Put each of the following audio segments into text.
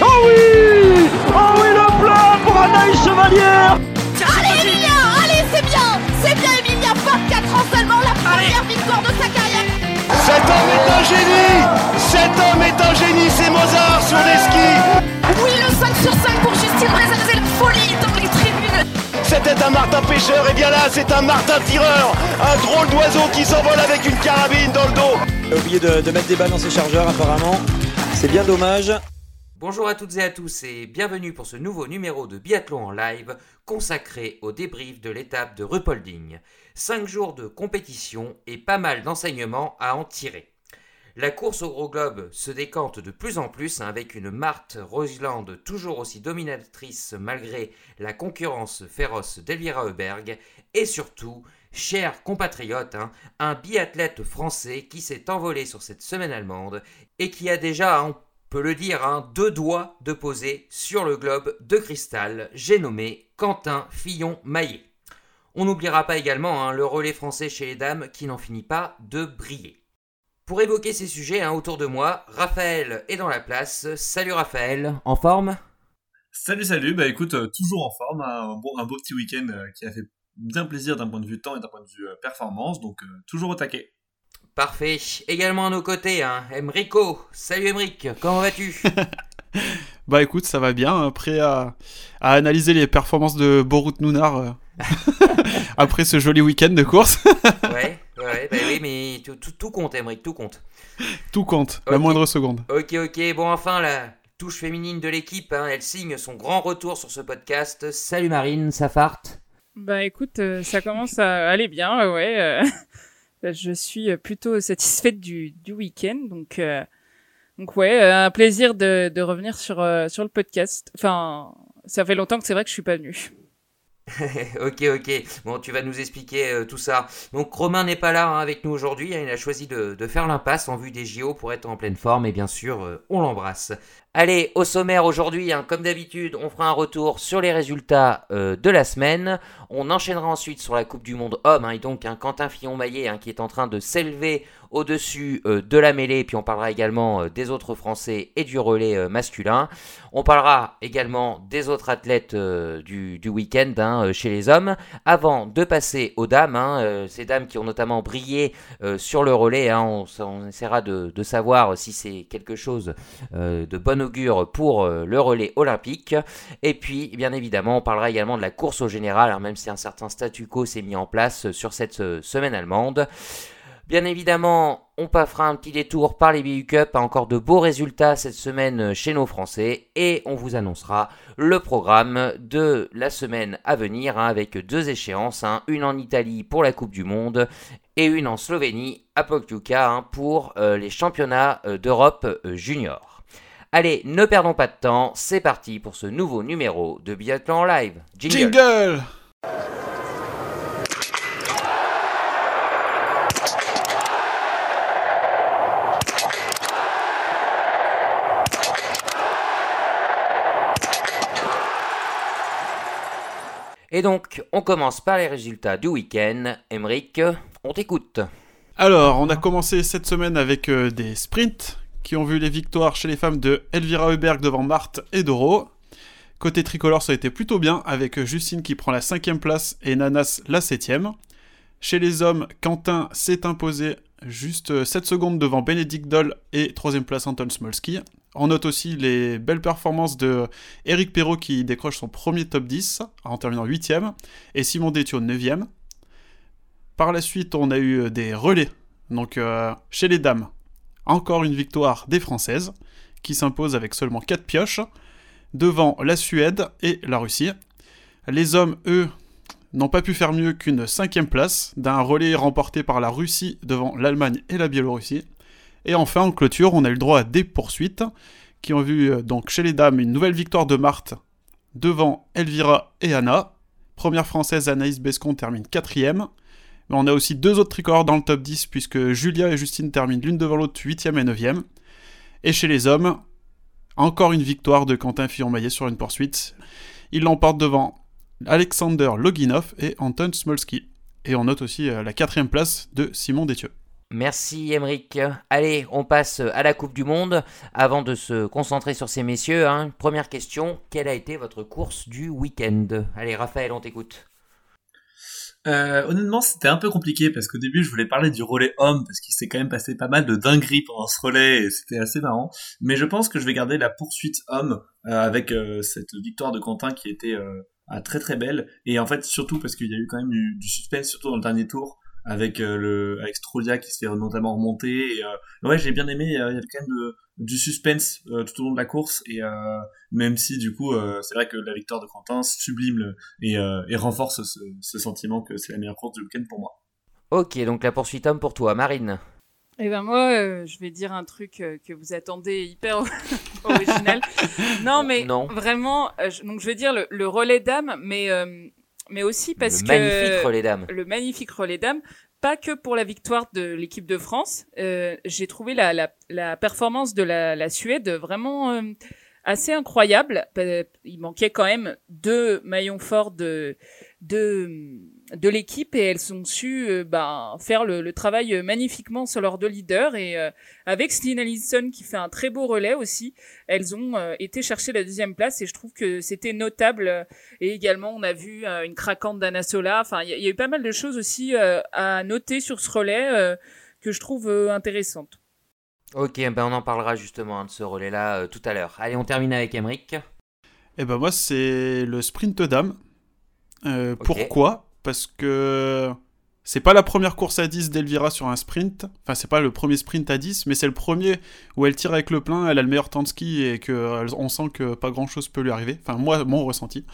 Oh oui Oh oui, le plat pour Anaïs Chevalière Allez Emilia Allez, c'est bien C'est bien Emilia 24 ans seulement, la première victoire de sa carrière. Cet homme est un génie. Cet homme est un génie, c'est Mozart sur les skis C'était un Martin pêcheur, et bien là, c'est un Martin tireur Un drôle d'oiseau qui s'envole avec une carabine dans le dos Il a oublié de, de mettre des balles dans ses chargeurs apparemment. C'est bien dommage. Bonjour à toutes et à tous et bienvenue pour ce nouveau numéro de Biathlon en live consacré au débrief de l'étape de Rupolding. 5 jours de compétition et pas mal d'enseignements à en tirer. La course au gros globe se décante de plus en plus hein, avec une Marthe Roseland toujours aussi dominatrice malgré la concurrence féroce d'Elvira Heuberg et surtout, chers compatriotes, hein, un biathlète français qui s'est envolé sur cette semaine allemande et qui a déjà, on peut le dire, hein, deux doigts de poser sur le globe de cristal, j'ai nommé Quentin Fillon-Maillet. On n'oubliera pas également le relais français chez les dames qui n'en finit pas de briller. Pour évoquer ces sujets hein, autour de moi, Raphaël est dans la place. Salut Raphaël, en forme? Salut, salut, bah écoute, euh, toujours en forme, un beau, un beau petit week-end euh, qui a fait bien plaisir d'un point de vue temps et d'un point de vue euh, performance, donc euh, toujours au taquet. Parfait. Également à nos côtés, hein, Emrico. Salut Emric, comment vas-tu? Bah écoute, ça va bien, prêt à, à analyser les performances de Borut Nounar euh, après ce joli week-end de course. Ouais, ouais, bah oui, mais tout, tout- tout compte Emric, tout compte. Tout compte, la moindre seconde. Ok, ok, bon enfin la touche féminine de l'équipe, hein, elle signe son grand retour sur ce podcast. Salut Marine, ça farte? Bah écoute, euh, ça commence à aller bien, ouais. euh, je suis plutôt satisfaite du, du week-end, donc euh, donc ouais, un plaisir de, de revenir sur euh, sur le podcast. Enfin, ça fait longtemps que c'est vrai que je suis pas venue. ok, ok. Bon, tu vas nous expliquer euh, tout ça. Donc, Romain n'est pas là hein, avec nous aujourd'hui. hein, il a choisi de, faire l'impasse en vue des JO pour être en pleine forme. Et bien sûr, euh, on l'embrasse. Allez, au sommaire aujourd'hui, hein, comme d'habitude, on fera un retour sur les résultats euh, de la semaine. On enchaînera ensuite sur la Coupe du Monde homme. et donc, Quentin Fillon-Maillet qui est en train de s'élever au-dessus euh, de la mêlée. Puis, on parlera également euh, des autres Français et du relais euh, masculin. On parlera également des autres athlètes du, week-end hein, chez les hommes, avant de passer aux dames, hein, ces dames qui ont notamment brillé sur le relais. hein, on, essaiera de, savoir si c'est quelque chose de bon augure pour le relais olympique. Et puis, bien évidemment, on parlera également de la course au général, même si un certain statu quo s'est mis en place sur cette semaine allemande. Bien évidemment, on fera un petit détour par les BU Cup, encore de beaux résultats cette semaine chez nos Français, et on vous annoncera le programme de la semaine à venir, hein, avec deux échéances, hein, une en Italie pour la Coupe du Monde, et une en Slovénie, à Pokljuka, hein, pour euh, les championnats euh, d'Europe euh, junior. Allez, ne perdons pas de temps, c'est parti pour ce nouveau numéro de Biathlon live. Jingle. Jingle Et donc, on commence par les résultats du week-end. Emeric, on t'écoute. Alors, on a commencé cette semaine avec euh, des sprints qui ont vu les victoires chez les femmes de Elvira Heuberg devant Marthe et Doro. Côté tricolore, ça a été plutôt bien avec Justine qui prend la cinquième place et Nanas la septième. Chez les hommes, Quentin s'est imposé juste euh, 7 secondes devant Bénédicte Doll et troisième place Anton Smolski. On note aussi les belles performances de Eric Perrault qui décroche son premier top 10 en terminant 8ème et Simon Détiot 9ème. Par la suite, on a eu des relais. Donc, euh, chez les dames, encore une victoire des Françaises, qui s'imposent avec seulement 4 pioches, devant la Suède et la Russie. Les hommes, eux, n'ont pas pu faire mieux qu'une cinquième place, d'un relais remporté par la Russie devant l'Allemagne et la Biélorussie. Et enfin, en clôture, on a eu le droit à des poursuites, qui ont vu euh, donc chez les dames une nouvelle victoire de Marthe devant Elvira et Anna. Première française, Anaïs Bescon termine quatrième. Mais on a aussi deux autres tricolores dans le top 10, puisque Julia et Justine terminent l'une devant l'autre 8ème et 9ème. Et chez les hommes, encore une victoire de Quentin Fillon-Maillet sur une poursuite. Il l'emporte devant Alexander Loginov et Anton Smolski. Et on note aussi euh, la quatrième place de Simon Détieux. Merci Emeric. Allez, on passe à la Coupe du Monde. Avant de se concentrer sur ces messieurs, hein, première question, quelle a été votre course du week-end? Allez Raphaël, on t'écoute. Euh, honnêtement, c'était un peu compliqué parce qu'au début, je voulais parler du relais homme parce qu'il s'est quand même passé pas mal de dingueries pendant ce relais et c'était assez marrant. Mais je pense que je vais garder la poursuite homme euh, avec euh, cette victoire de Quentin qui était très très belle et en fait surtout parce qu'il y a eu quand même du suspense surtout dans le dernier tour avec euh, le avec Strolia qui se fait notamment remonter. Et, euh, ouais, j'ai bien aimé. Il y avait quand même de, du suspense euh, tout au long de la course et même si du coup c'est vrai que la victoire de Quentin sublime le, et, et, renforce ce, ce sentiment que c'est la meilleure course du week-end pour moi. Ok, donc la poursuite homme pour toi, Marine. Eh ben moi, euh, je vais dire un truc euh, que vous attendez hyper original. non, mais non. vraiment, euh, je, donc je vais dire le, le relais d'âme, mais mais aussi parce le que magnifique relais d'âme. le magnifique relais d'âme, pas que pour la victoire de l'équipe de France. J'ai trouvé la, la, la performance de la, la Suède vraiment assez incroyable. Il manquait quand même deux maillons forts de de de l'équipe et elles ont su euh, ben, faire le, le, travail magnifiquement sur leurs deux leaders et euh, avec Stina Allison qui fait un très beau relais aussi, elles ont euh, été chercher la deuxième place et je trouve que c'était notable et également on a vu euh, une craquante d'Anna Sola, enfin il y, y, a eu pas mal de choses aussi euh, à noter sur ce relais que je trouve intéressantes. Ok, ben on en parlera justement hein, de ce relais-là tout à l'heure. Allez, on termine avec Emric. Eh ben moi c'est le sprint dame. Okay. Pourquoi parce que c'est pas la première course à 10 d'Elvira sur un sprint. Enfin, c'est pas le premier sprint à 10, mais c'est le premier où elle tire avec le plein, elle a le meilleur temps de ski et qu'on sent que pas grand chose peut lui arriver. Enfin, moi, mon ressenti.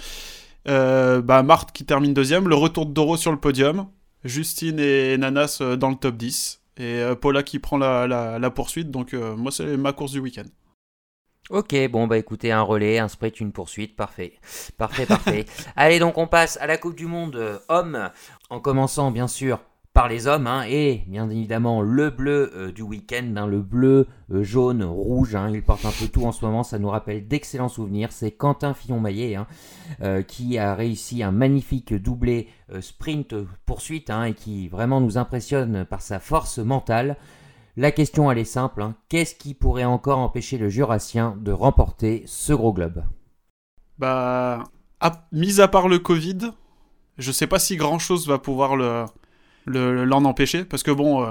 Euh, bah, Marthe qui termine deuxième, le retour de Doro sur le podium, Justine et Nanas dans le top 10, et euh, Paula qui prend la, la, poursuite. Donc, euh, moi, c'est ma course du week-end. Ok, bon bah écoutez, un relais, un sprint, une poursuite, parfait. Parfait, parfait. Allez donc on passe à la Coupe du Monde euh, hommes, en commençant bien sûr par les hommes, hein, et bien évidemment le bleu euh, du week-end, hein, le bleu, euh, jaune, rouge, hein, il porte un peu tout en ce moment, ça nous rappelle d'excellents souvenirs, c'est Quentin Fillon-Maillet qui a réussi un magnifique doublé sprint-poursuite et qui vraiment nous impressionne par sa force mentale. La question, elle est simple. Hein. Qu'est-ce qui pourrait encore empêcher le Jurassien de remporter ce gros globe Bah, à, mis à part le Covid, je sais pas si grand-chose va pouvoir le l'en empêcher. Parce que bon, euh,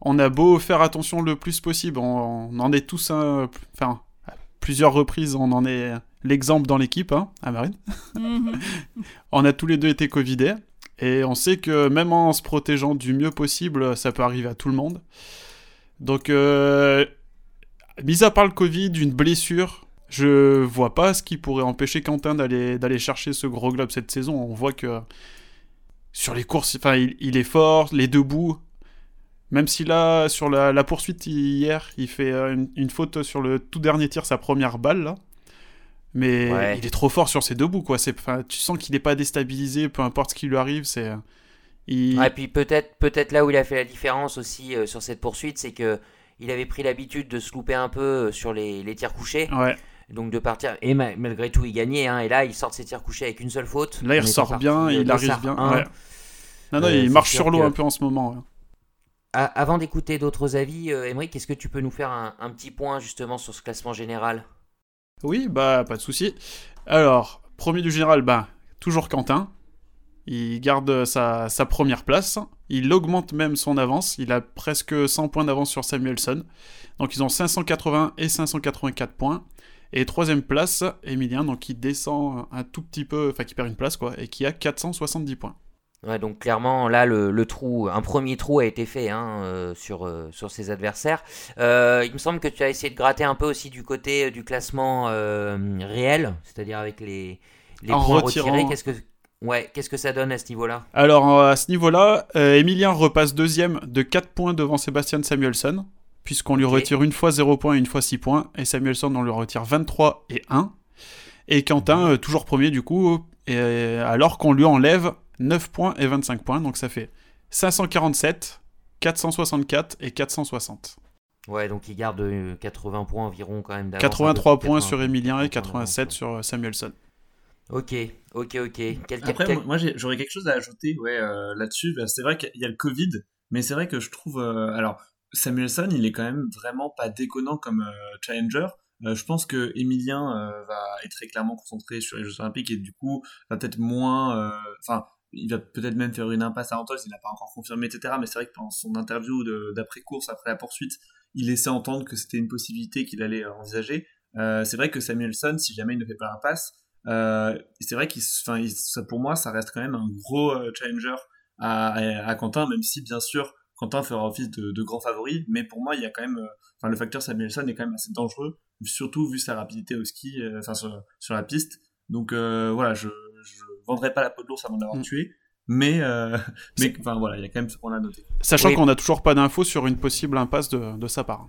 on a beau faire attention le plus possible. On, on en est tous... Enfin, à plusieurs reprises, on en est l'exemple dans l'équipe, hein, à Marine. Mm -hmm. on a tous les deux été Covidés. Et on sait que même en se protégeant du mieux possible, ça peut arriver à tout le monde. Donc, euh, mis à part le Covid, une blessure, je vois pas ce qui pourrait empêcher Quentin d'aller d'aller chercher ce gros globe cette saison. On voit que sur les courses, enfin, il, il, est fort, les deux bouts. Même si là, sur la, la poursuite hier, il fait une, une, faute sur le tout dernier tir, sa première balle là. Mais ouais. il est trop fort sur ses deux bouts, quoi. Tu sens qu'il n'est pas déstabilisé, peu importe ce qui lui arrive. C'est il... Ouais, puis peut-être peut-être là où il a fait la différence aussi euh, sur cette poursuite, c'est que il avait pris l'habitude de se louper un peu euh, sur les, les tirs couchés. Ouais. Donc de partir et ma malgré tout il gagnait hein, et là il sort de ses tirs couchés avec une seule faute. Là il ressort bien, il arrive bien. Ouais. Non non, euh, il marche sur l'eau que... un peu en ce moment. Ouais. avant d'écouter d'autres avis, euh, Emery, est-ce que tu peux nous faire un, un, petit point justement sur ce classement général? Oui, bah pas de souci. Alors, premier du général, bah toujours Quentin, il garde sa, sa, première place. Il augmente même son avance. Il a presque 100 points d'avance sur Samuelson. Donc ils ont 580 et 584 points. Et troisième place, Emilien, donc qui descend un tout petit peu, enfin qui perd une place quoi, et qui a 470 points. Ouais, donc clairement là le, le, trou, un premier trou a été fait hein, euh, sur, euh, sur ses adversaires. Euh, il me semble que tu as essayé de gratter un peu aussi du côté du classement réel, c'est-à-dire avec les, les en points retirant... retirés. Qu'est-ce que Ouais, qu'est-ce que ça donne à ce niveau-là? Alors, à ce niveau-là, euh, Emilien repasse deuxième de 4 points devant Sébastien Samuelson, puisqu'on lui okay. retire une fois 0 points et une fois 6 points, et Samuelson, on lui retire 23 et 1. Et Quentin, euh, toujours premier du coup, et, alors qu'on lui enlève 9 points et 25 points, donc ça fait 547, 464 et 460. Ouais, donc il garde 80 points environ quand même. 83 points sur Emilien et 87 sur Samuelson. Ok, ok, ok. Quel, Après, quel... moi j'aurais quelque chose à ajouter ouais, euh, là-dessus. Bah, c'est vrai qu'il y a le Covid Mais c'est vrai que je trouve, alors Samuelson, il est quand même vraiment pas déconnant comme challenger. je pense que Emilien va être très clairement concentré sur les Jeux Olympiques et du coup va peut-être moins, enfin il va peut-être même faire une impasse à Antols, il n'a pas encore confirmé, etc. Mais c'est vrai que pendant son interview d'après-course, après la poursuite, il laissait entendre que c'était une possibilité qu'il allait envisager. Euh, c'est vrai que Samuelson, si jamais il ne fait pas l'impasse, euh, c'est vrai qu'il, enfin, pour moi, ça reste quand même un gros euh, challenger à, à, Quentin, même si bien sûr Quentin fera office de, de, grand favori, mais pour moi, il y a quand même, enfin, le facteur Samuelson est quand même assez dangereux, surtout vu sa rapidité au ski, enfin, sur, sur, la piste. Donc voilà, je, je vendrai pas la peau de l'ours avant de l'avoir mm. tué. Mais, euh, mais enfin voilà, il y a quand même ce qu'on a noté. Sachant qu'on n'a toujours pas d'infos sur une possible impasse de, de sa part.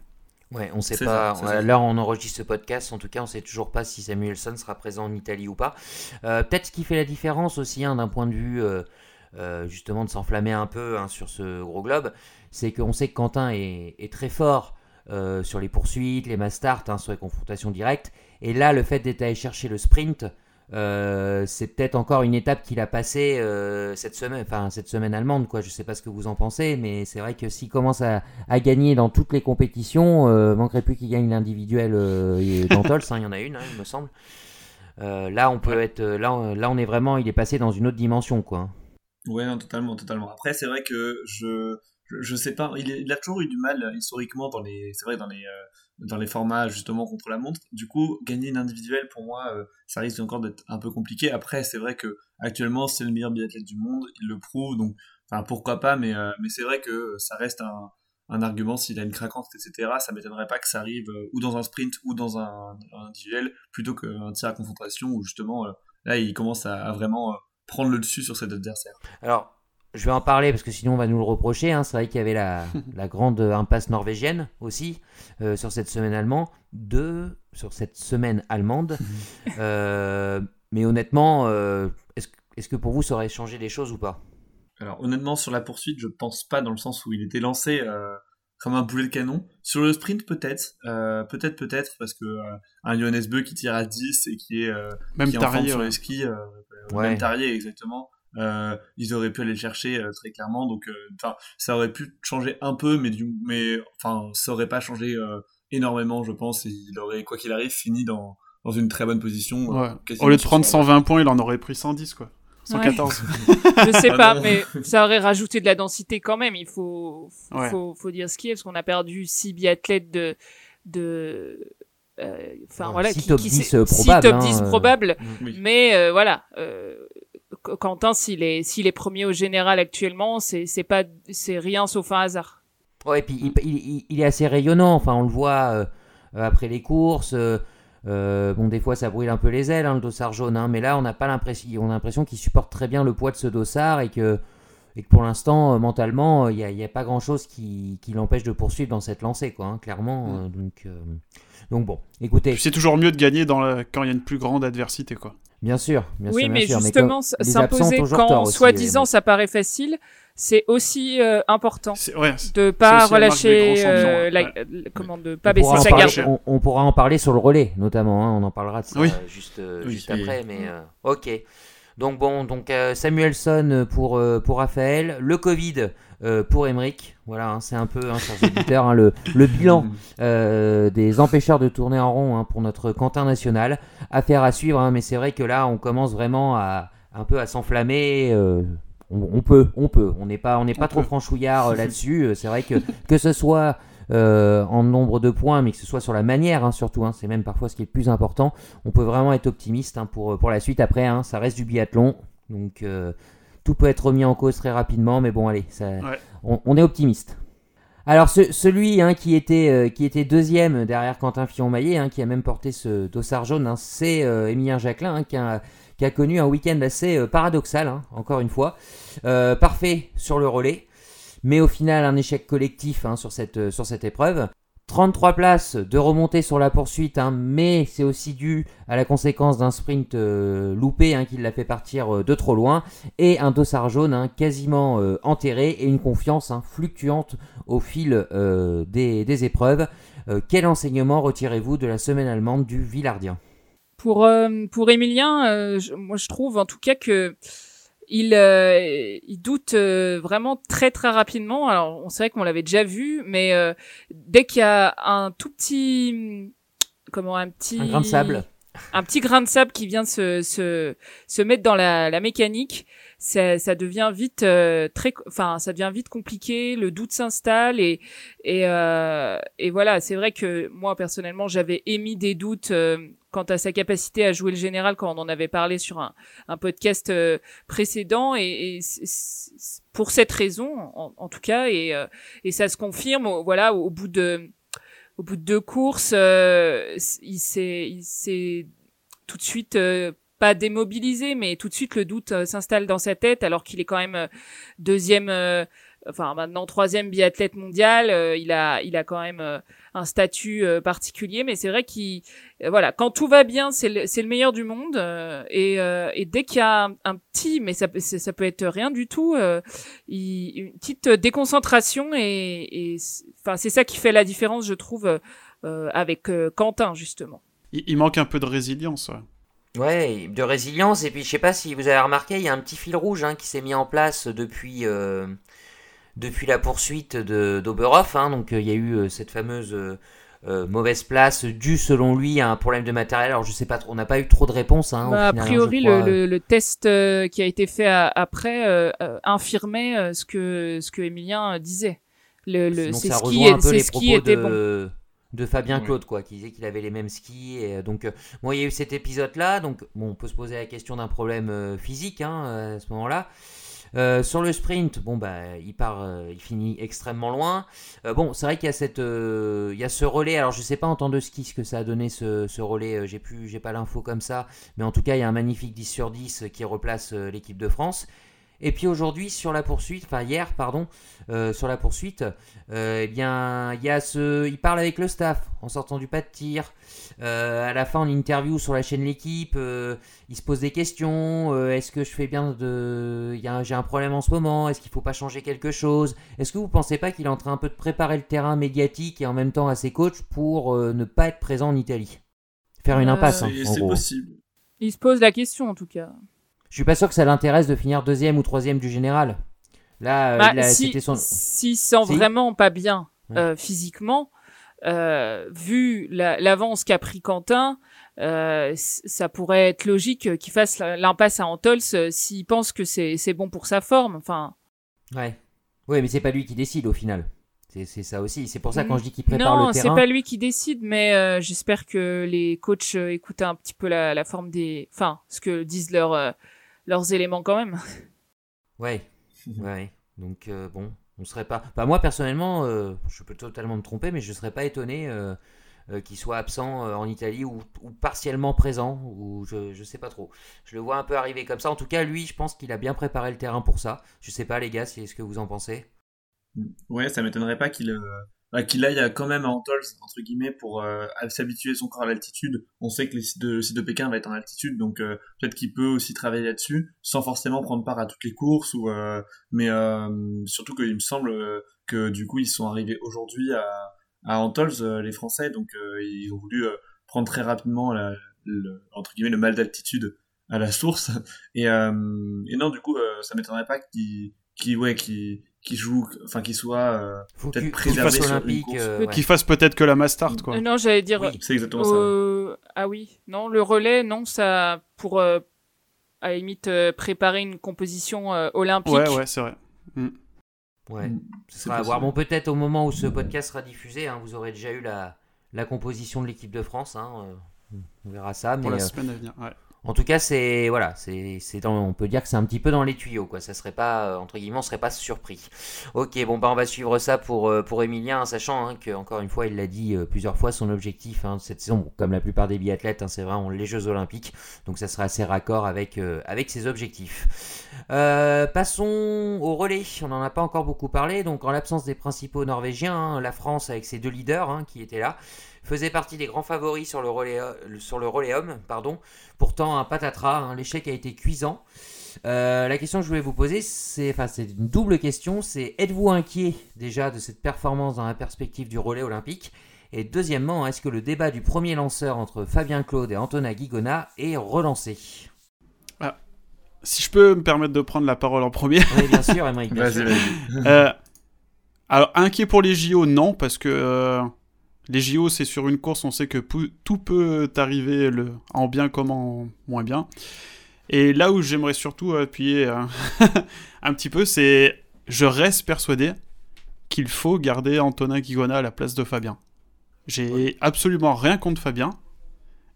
Ouais, on sait pas. là, on enregistre ce podcast. En tout cas, on sait toujours pas si Samuelson sera présent en Italie ou pas. Euh, peut-être ce qui fait la différence aussi, hein, d'un point de vue euh, justement de s'enflammer un peu hein, sur ce gros globe, c'est qu'on sait que Quentin est, est très fort sur les poursuites, les mass hein, sur les confrontations directes. Et là, le fait d'être allé chercher le sprint, euh, c'est peut-être encore une étape qu'il a passée euh, cette semaine, enfin cette semaine allemande, quoi. Je sais pas ce que vous en pensez, mais c'est vrai que s'il commence à, gagner dans toutes les compétitions, euh, manquerait plus qu'il gagne l'individuel euh, d'Antols, hein, il y en a une, hein, il me semble. là, on peut être, là, là, on est vraiment, il est passé dans une autre dimension, quoi. Ouais, non, totalement, totalement. Après, c'est vrai que je, je, sais pas, il, a toujours eu du mal historiquement dans les, c'est vrai dans les, dans les formats justement contre la montre. Du coup, gagner une individuelle pour moi, euh, ça risque encore d'être un peu compliqué. Après, c'est vrai que actuellement c'est le meilleur biathlète du monde, il le prouve, donc enfin pourquoi pas, mais euh, mais c'est vrai que ça reste un, un argument s'il a une craquante, etc. Ça m'étonnerait pas que ça arrive euh, ou dans un sprint ou dans un, individuel plutôt qu'un tir à confrontation où justement là il commence à, à vraiment prendre le dessus sur cet adversaire. Alors je vais en parler parce que sinon on va nous le reprocher. Hein. C'est vrai qu'il y avait la, la, grande impasse norvégienne aussi euh, sur cette semaine allemande. Deux sur cette semaine allemande. Euh, mais honnêtement, euh, est-ce est que pour vous ça aurait changé des choses ou pas? Alors honnêtement sur la poursuite, je pense pas dans le sens où il était lancé comme un boulet de canon. Sur le sprint peut-être, peut-être peut-être parce que un Johannes Beu qui tire à 10 et qui est même qui tarier, sur les skis, même tarier exactement. Euh, ils auraient pu aller chercher euh, très clairement. Donc euh, ça aurait pu changer un peu mais du mais enfin ça aurait pas changé énormément je pense. Et il aurait quoi qu'il arrive fini dans dans une très bonne position au lieu de prendre 120 points il en aurait pris 110 quoi. 114 je sais pas ah mais ça aurait rajouté de la densité quand même. Il faut faut, faut dire ce qui est parce qu'on a perdu 6 biathlètes de de enfin voilà qui, top 10 probable, top 10 probable mais voilà Quentin, s'il est, s'il est premier au général actuellement, c'est, c'est pas, c'est rien sauf un hasard. Ouais, et puis il, il, est assez rayonnant. Enfin, on le voit euh, après les courses. Euh, euh, bon, des fois, ça brûle un peu les ailes, hein, le dossard jaune. Hein, mais là, on n'a pas l'impression, on a l'impression qu'il supporte très bien le poids de ce dossard et que, et que pour l'instant, mentalement, il n'y a, y a, pas grand-chose qui, qui l'empêche de poursuivre dans cette lancée, quoi. Hein, clairement. Mm. donc, donc bon, écoutez. C'est toujours mieux de gagner dans quand il y a une plus grande adversité, quoi. Bien sûr, bien oui, sûr. mais justement, s'imposer quand soi-disant ça paraît facile, c'est aussi euh, important ouais, de pas relâcher, euh, la, comment de pas baisser sa garde. On, on, pourra en parler sur le relais, notamment. Hein, on en parlera de ça oui. juste, euh, juste après, mais ok. Donc bon, donc Samuelson pour pour Raphaël, le Covid euh, pour Emeric. Voilà, hein, c'est un peu, hein, hein, le, le, bilan euh, des empêcheurs de tourner en rond pour notre Quentin national. Affaire à suivre, mais c'est vrai que là, on commence vraiment à un peu à s'enflammer. Euh, on, peut, on peut. On n'est pas, on n'est pas trop franchouillard là-dessus. c'est vrai que que ce soit en nombre de points, mais que ce soit sur la manière, surtout. c'est même parfois ce qui est le plus important. On peut vraiment être optimiste pour, pour la suite. Après, ça reste du biathlon. Donc, tout peut être remis en cause très rapidement, mais bon, allez, ça, on, est optimiste. Alors, celui hein, qui, était, euh, qui était deuxième derrière Quentin Fillon-Maillet, hein, qui a même porté ce dossard jaune, hein, c'est euh, Emilien Jacquelin, qui a, qui, a, connu un week-end assez euh, paradoxal, encore une fois. parfait sur le relais, mais au final, un échec collectif sur, cette, sur cette épreuve. 33 places de remontée sur la poursuite, hein, mais c'est aussi dû à la conséquence d'un sprint euh, loupé hein, qui l'a fait partir euh, de trop loin, et un dossard jaune hein, quasiment euh, enterré, et une confiance fluctuante au fil des, des, épreuves. quel enseignement retirez-vous de la semaine allemande du Villardien? Pour, pour Emilien, moi je trouve en tout cas que il, euh, doute euh, vraiment très très rapidement. Alors, on sait qu'on l'avait déjà vu, mais euh, dès qu'il y a un tout petit, comment un petit Un grain de sable. Un petit grain de sable qui vient se se, se mettre dans la, la mécanique, ça, ça devient vite euh, très, enfin, ça devient vite compliqué. Le doute s'installe et et euh, et voilà. C'est vrai que moi personnellement, j'avais émis des doutes euh, quant à sa capacité à jouer le général quand on en avait parlé sur un, un podcast euh, précédent et, et pour cette raison en, en tout cas et euh, et ça se confirme voilà au bout de au bout de deux courses euh, il s'est il s'est tout de suite euh, pas démobilisé mais tout de suite le doute euh, s'installe dans sa tête alors qu'il est quand même euh, deuxième euh, enfin maintenant troisième biathlète mondial il a il a quand même un statut euh, particulier mais c'est vrai qu'il euh, voilà, quand tout va bien, c'est le, c'est le meilleur du monde. euh, et, euh, et dès qu'il y a un, un petit, mais ça, peut- c'est- ça peut être rien du tout, euh, il- une petite déconcentration et, enfin c'est ça qui fait la différence, je trouve, avec euh, Quentin justement. Il, il manque un peu de résilience. ouais. Ouais, de résilience. Et puis, je sais pas si vous avez remarqué, il y a un petit fil rouge hein, qui s'est mis en place depuis, euh, depuis la poursuite de d'Oberhof. hein. donc, euh, il y a eu euh, cette fameuse euh, mauvaise place due, selon lui, à un problème de matériel. Alors, je sais pas trop, on n'a pas eu trop de réponses. Hein, Bah, a final, hein, priori, crois. le, le, le test euh, qui a été fait à- après euh, infirmait ce que ce que Emilien disait. Le, le, Donc, c'est ça ce qui, rejoint un est- peu c'est les qui propos était de, bon. de Fabien. Claude, quoi, qui disait qu'il avait les mêmes skis. Et, donc, bon, il y a eu cet épisode-là. Donc, bon, on peut se poser la question d'un problème physique hein, à ce moment-là. Euh, sur le sprint, bon bah il part, euh, il finit extrêmement loin. Euh, bon, c'est vrai qu'il y a ce relais. Alors je sais pas en temps de ski ce que ça a donné ce, relais. j'ai plus, j'ai pas l'info comme ça, mais en tout cas il y a un magnifique 10 sur 10 qui replace l'équipe de France. Et puis aujourd'hui sur la poursuite, enfin hier pardon, euh, sur la poursuite, euh, eh bien il y a ce, il parle avec le staff en sortant du pas de tir. Euh, à la fin en interview sur la chaîne l'équipe, euh, il se pose des questions. euh, Est-ce que je fais bien de, il y a un- j'ai un problème en ce moment. Est-ce qu'il faut pas changer quelque chose? Est-ce que vous pensez pas qu'il est en train un peu de préparer le terrain médiatique et en même temps à ses coachs pour euh, ne pas être présent en Italie? Faire une Euh, impasse. hein, C'est en c'est gros. possible. Il se pose la question en tout cas. Je suis pas sûr que ça l'intéresse de finir deuxième ou troisième du général. Là, euh, Bah, il a- si, son. s'il se sent Si. vraiment pas bien Ouais. euh, physiquement, euh, vu la- l'avance qu'a pris Quentin, euh, ça pourrait être logique qu'il fasse l'impasse à Antols s'il pense que c'est c'est bon pour sa forme. Enfin, Ouais. Ouais, mais c'est pas lui qui décide au final. C'est c'est ça aussi. C'est pour ça quand je dis qu'il prépare non, le c'est terrain. pas lui qui décide, mais euh, j'espère que les coachs écoutent un petit peu la, la forme des, enfin, ce que disent leurs leurs éléments quand même. Ouais. ouais. Donc euh, bon, on serait pas. Bah moi personnellement, euh, je peux totalement me tromper, mais je serais pas étonné euh, euh, qu'il soit absent euh, en Italie ou, ou partiellement présent ou je je sais pas trop. Je le vois un peu arriver comme ça. En tout cas, lui, je pense qu'il a bien préparé le terrain pour ça. Je sais pas les gars, c'est ce que vous en pensez? Ouais, ça m'étonnerait pas qu'il euh, qu'il aille euh, quand même à Antols, entre guillemets, pour euh, s'habituer son corps à l'altitude. On sait que le site de, Pékin va être en altitude, donc euh, peut-être qu'il peut aussi travailler là-dessus, sans forcément prendre part à toutes les courses. Ou, mais surtout qu'il me semble que du coup, ils sont arrivés aujourd'hui à, à Antols, les Français, donc ils ont voulu prendre très rapidement le, entre guillemets, le mal d'altitude à la source. Et, et non, du coup, ça m'étonnerait pas qu'il qu'il ouais, qu'il qu'il joue, enfin qu'il soit euh, peut-être préservé fasse sur une olympique. course. euh, ouais. Qu'il fasse peut-être que la Mastart, quoi. Euh, non, j'allais dire. Oui. C'est exactement ça. Euh, ah oui, non, le relais, non, ça pour euh, à la limite préparer une composition euh, olympique. Ouais, ouais, c'est vrai. Ouais. Mm, Ce sera à voir. Bon, peut-être au moment où ce podcast sera diffusé, hein, vous aurez déjà eu la, la composition de l'équipe de France. hein, euh, on verra ça. Mais Pour la euh, semaine à venir. Ouais. En tout cas, c'est voilà, c'est on peut dire que c'est un petit peu dans les tuyaux, quoi. Ça serait pas euh, entre guillemets, on serait pas surpris. Ok, bon bah on va suivre ça pour euh, pour Emilien, hein, sachant hein, que encore une fois, il l'a dit euh, plusieurs fois, son objectif hein, cette saison, comme la plupart des biathlètes, hein, c'est vraiment les Jeux Olympiques, donc ça sera assez raccord avec avec ses objectifs. Passons au relais. On n'en a pas encore beaucoup parlé. Donc, en l'absence des principaux Norvégiens, hein, la France, avec ses deux leaders qui étaient là, faisait partie des grands favoris sur le relais, euh, sur le relais homme. Pardon. Pourtant, un patatras. hein, L'échec a été cuisant. Euh, la question que je voulais vous poser, c'est, enfin, c'est une double question. C'est êtes-vous inquiet déjà de cette performance dans la perspective du relais olympique? Et deuxièmement, est-ce que le débat du premier lanceur entre Fabien Claude et Antonin Guigona est relancé? Si je peux me permettre de prendre la parole en premier. Oui, bien sûr, Emmerich. bien Vas-y, sûr. vas-y. Euh, alors, inquiet pour les JO, non, parce que euh, les JO, c'est sur une course, on sait que tout peut arriver le, en bien comme en moins bien. Et là où j'aimerais surtout appuyer euh, un petit peu, c'est je reste persuadé qu'il faut garder Antonin Guigona à la place de Fabien. J'ai absolument rien contre Fabien,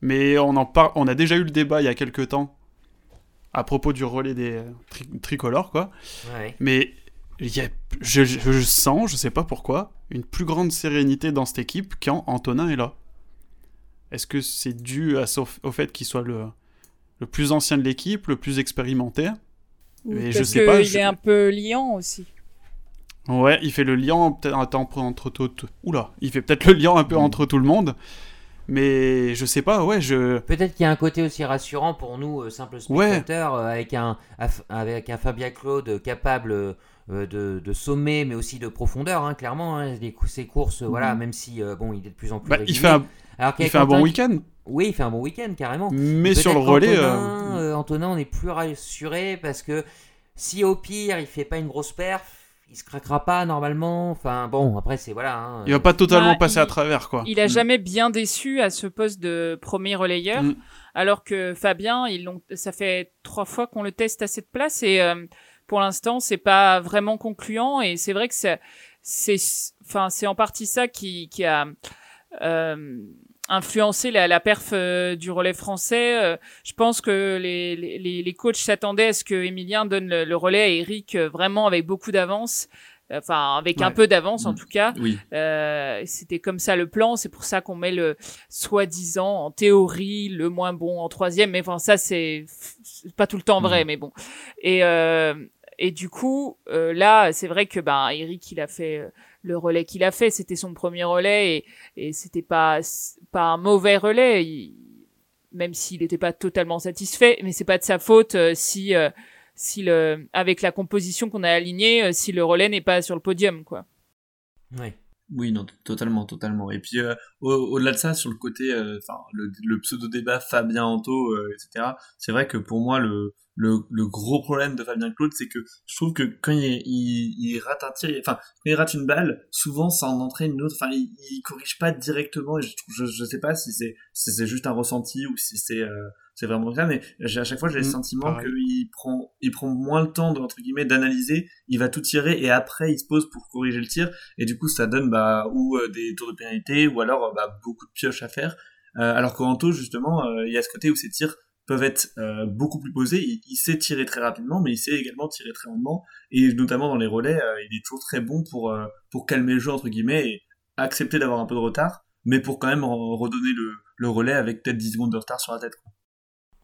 mais on, en par- on a déjà eu le débat il y a quelques temps à propos du relais des euh, tri- tricolores, quoi. Ouais. Mais y a, je, je- je sens, je sais pas pourquoi, une plus grande sérénité dans cette équipe quand Antonin est là. Est-ce que c'est dû à, ce- au fait qu'il soit le, le plus ancien de l'équipe, le plus expérimenté? Ou Mais je parce sais que pas, il je- est un peu liant aussi. Ouais, il fait le lien peut-être un temps entre tout. Oula, il fait peut-être le lien un peu entre tout le monde. Mais je sais pas, ouais, je. Peut-être qu'il y a un côté aussi rassurant pour nous, euh, simples Ouais. spectateurs, euh, avec, un, avec un Fabien Claude capable euh, de, de sommet, mais aussi de profondeur, hein, clairement. hein, les ses courses, euh, voilà, même si euh, bon, il est de plus en plus. Bah, il fait un, Alors il fait un bon week-end. Oui, il fait un bon week-end, carrément. Mais sur le relais. qu'Antonin, euh, euh, Antonin, on est plus rassuré parce que si au pire il fait pas une grosse perf, il se craquera pas normalement. Enfin bon, après c'est voilà. hein, il va pas totalement Bah, passer il- à travers, quoi. Il a jamais bien déçu à ce poste de premier relayeur, Mm. alors que Fabien, ils l'ont, ça fait trois fois qu'on le teste à cette place et euh, pour l'instant c'est pas vraiment concluant et c'est vrai que c'est, c'est, enfin c'est en partie ça qui, qui a euh, influencé la, la perf euh, du relais français. Euh, je pense que les, les, les coachs s'attendaient à ce que Emilien donne le, le relais à Eric euh, vraiment avec beaucoup d'avance. Enfin, avec un peu d'avance en Mm. tout cas. Oui. Euh, c'était comme ça le plan. C'est pour ça qu'on met le soi-disant en théorie le moins bon en troisième. Mais enfin ça c'est c'est pas tout le temps vrai, mais bon. Et euh, et du coup euh, là c'est vrai que ben Eric il a fait euh, le relais qu'il a fait. C'était son premier relais et et c'était pas pas un mauvais relais. Il- même s'il n'était pas totalement satisfait, mais c'est pas de sa faute euh, si euh, si le avec la composition qu'on a alignée, euh, si le relais n'est pas sur le podium quoi. ouais. Oui, non, totalement, totalement. Et puis, au- au-delà de ça, sur le côté, euh, enfin, le, le pseudo-débat Fabien Anto, euh, etc., c'est vrai que pour moi, le, le, le gros problème de Fabien Claude, c'est que je trouve que quand il, il, il rate un tir, enfin, quand il rate une balle, souvent, ça en entraîne une autre, enfin, il, il corrige pas directement, et je, je, je sais pas si c'est, si c'est juste un ressenti ou si c'est, euh, c'est vraiment ça, mais à chaque fois, j'ai le Mm, sentiment qu'il prend, il prend moins le temps de, entre guillemets, d'analyser, il va tout tirer, et après, il se pose pour corriger le tir, et du coup ça donne bah ou euh, des tours de pénalité ou alors bah, beaucoup de pioches à faire. Euh, alors qu'Anto justement euh, il y a ce côté où ses tirs peuvent être euh, beaucoup plus posés. Il, sait tirer très rapidement mais il sait également tirer très lentement. Et notamment dans les relais il est toujours très bon pour calmer le jeu entre guillemets et accepter d'avoir un peu de retard mais pour quand même re- redonner le, relais avec peut-être 10 secondes de retard sur la tête.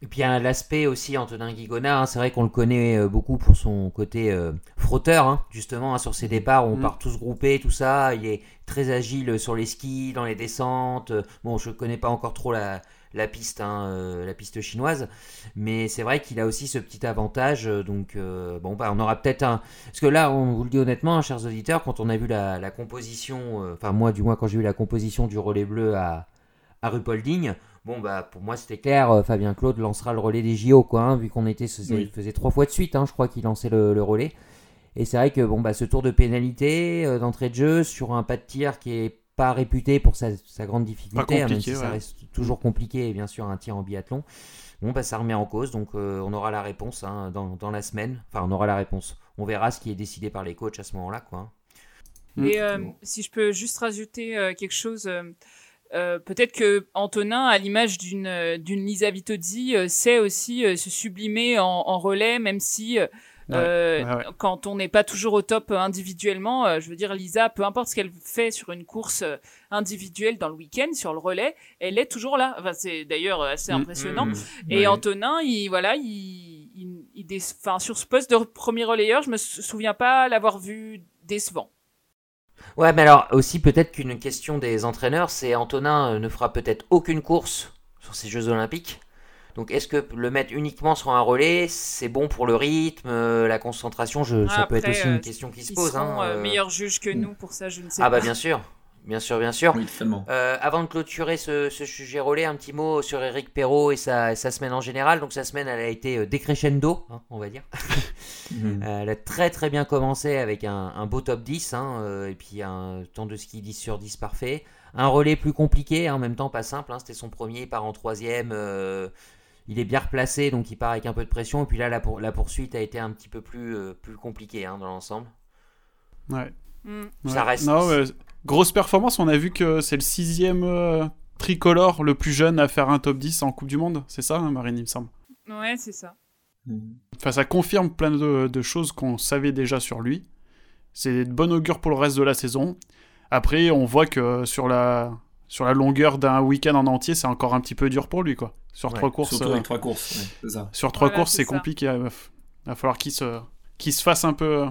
Et puis il y a l'aspect aussi Antonin Guigona, hein, c'est vrai qu'on le connaît euh, beaucoup pour son côté euh, frotteur, hein, justement, hein, sur ses départs, où on Mm. part tous groupés, tout ça, il est très agile sur les skis, dans les descentes, Euh, bon je connais pas encore trop la, la piste, hein, euh, la piste chinoise, mais c'est vrai qu'il a aussi ce petit avantage, euh, donc euh, bon bah on aura peut-être un... Parce que là, on vous le dit honnêtement, chers auditeurs, quand on a vu la, la composition, euh, enfin moi du moins quand j'ai vu la composition du relais bleu à, à Rupolding, Bon, bah, pour moi, c'était clair. euh, Fabien Claude lancera le relais des JO, quoi, hein, vu qu'on était, faisait, Oui. faisait trois fois de suite, hein, je crois qu'il lançait le, le relais. Et c'est vrai que, bon, bah, ce tour de pénalité, euh, d'entrée de jeu, sur un pas de tir qui est pas réputé pour sa, sa grande difficulté, hein, même compliqué, si ça reste toujours compliqué, bien sûr, un tir en biathlon. Bon, bah, ça remet en cause, donc euh, on aura la réponse hein, dans, dans la semaine. Enfin, on aura la réponse. On verra ce qui est décidé par les coachs à ce moment-là, quoi. hein. Mm. Et euh, si je peux juste rajouter euh, quelque chose, euh, peut-être que Antonin, à l'image d'une euh, d'une Lisa Vitozzi, euh, sait aussi euh, se sublimer en, en relais, même si euh, euh, ouais, ouais. quand on n'est pas toujours au top individuellement, euh, je veux dire Lisa, peu importe ce qu'elle fait sur une course individuelle dans le week-end, sur le relais, elle est toujours là. Enfin, c'est d'ailleurs assez Mm. impressionnant. Mm. Et Ouais. Antonin, il voilà, il, il, il enfin, sur ce poste de premier relayeur, je me sou- souviens pas l'avoir vu décevant. Ouais, mais alors aussi peut-être qu'une question des entraîneurs, c'est Antonin euh, ne fera peut-être aucune course sur ces Jeux Olympiques. Donc est-ce que le mettre uniquement sur un relais, c'est bon pour le rythme, euh, la concentration? Je, Ça peut être aussi euh, une question qui se Ils pose. seront hein, euh, euh. meilleurs juges que nous pour ça, je ne sais Ah pas. bah bien sûr, Bien sûr, bien sûr. Oui. Euh, avant de clôturer ce, ce sujet relais, un petit mot sur Eric Perrault et sa, sa semaine en général. Donc sa semaine, elle a été euh, décrescendo, hein, on va dire. Mhm. Euh, elle a très très bien commencé avec un, un beau top 10 hein, euh, et puis un temps de ski 10 sur 10 parfait. Un relais plus compliqué, hein, en même temps pas simple. hein, C'était son premier, il part en troisième. euh, il est bien replacé, donc il part avec un peu de pression. Et puis là, la, pour- la poursuite a été un petit peu plus, euh, plus compliquée hein, dans l'ensemble. Ouais. Mm. Ça Ouais. reste- Non, ouais, grosse performance. On a vu que c'est le sixième euh, tricolore le plus jeune à faire un top 10 en Coupe du Monde. C'est ça, hein, Marine, il me semble. Ouais, c'est ça. Mhm. Enfin, ça confirme plein de, de choses qu'on savait déjà sur lui. C'est de bon augure pour le reste de la saison. Après, on voit que sur la, sur la longueur d'un week-end en entier, c'est encore un petit peu dur pour lui, quoi. Sur Ouais, trois courses, Surtout euh, avec trois courses, ouais, c'est ça. sur trois Voilà, courses, c'est compliqué. Il va, va falloir qu'il se, qu'il se fasse un peu.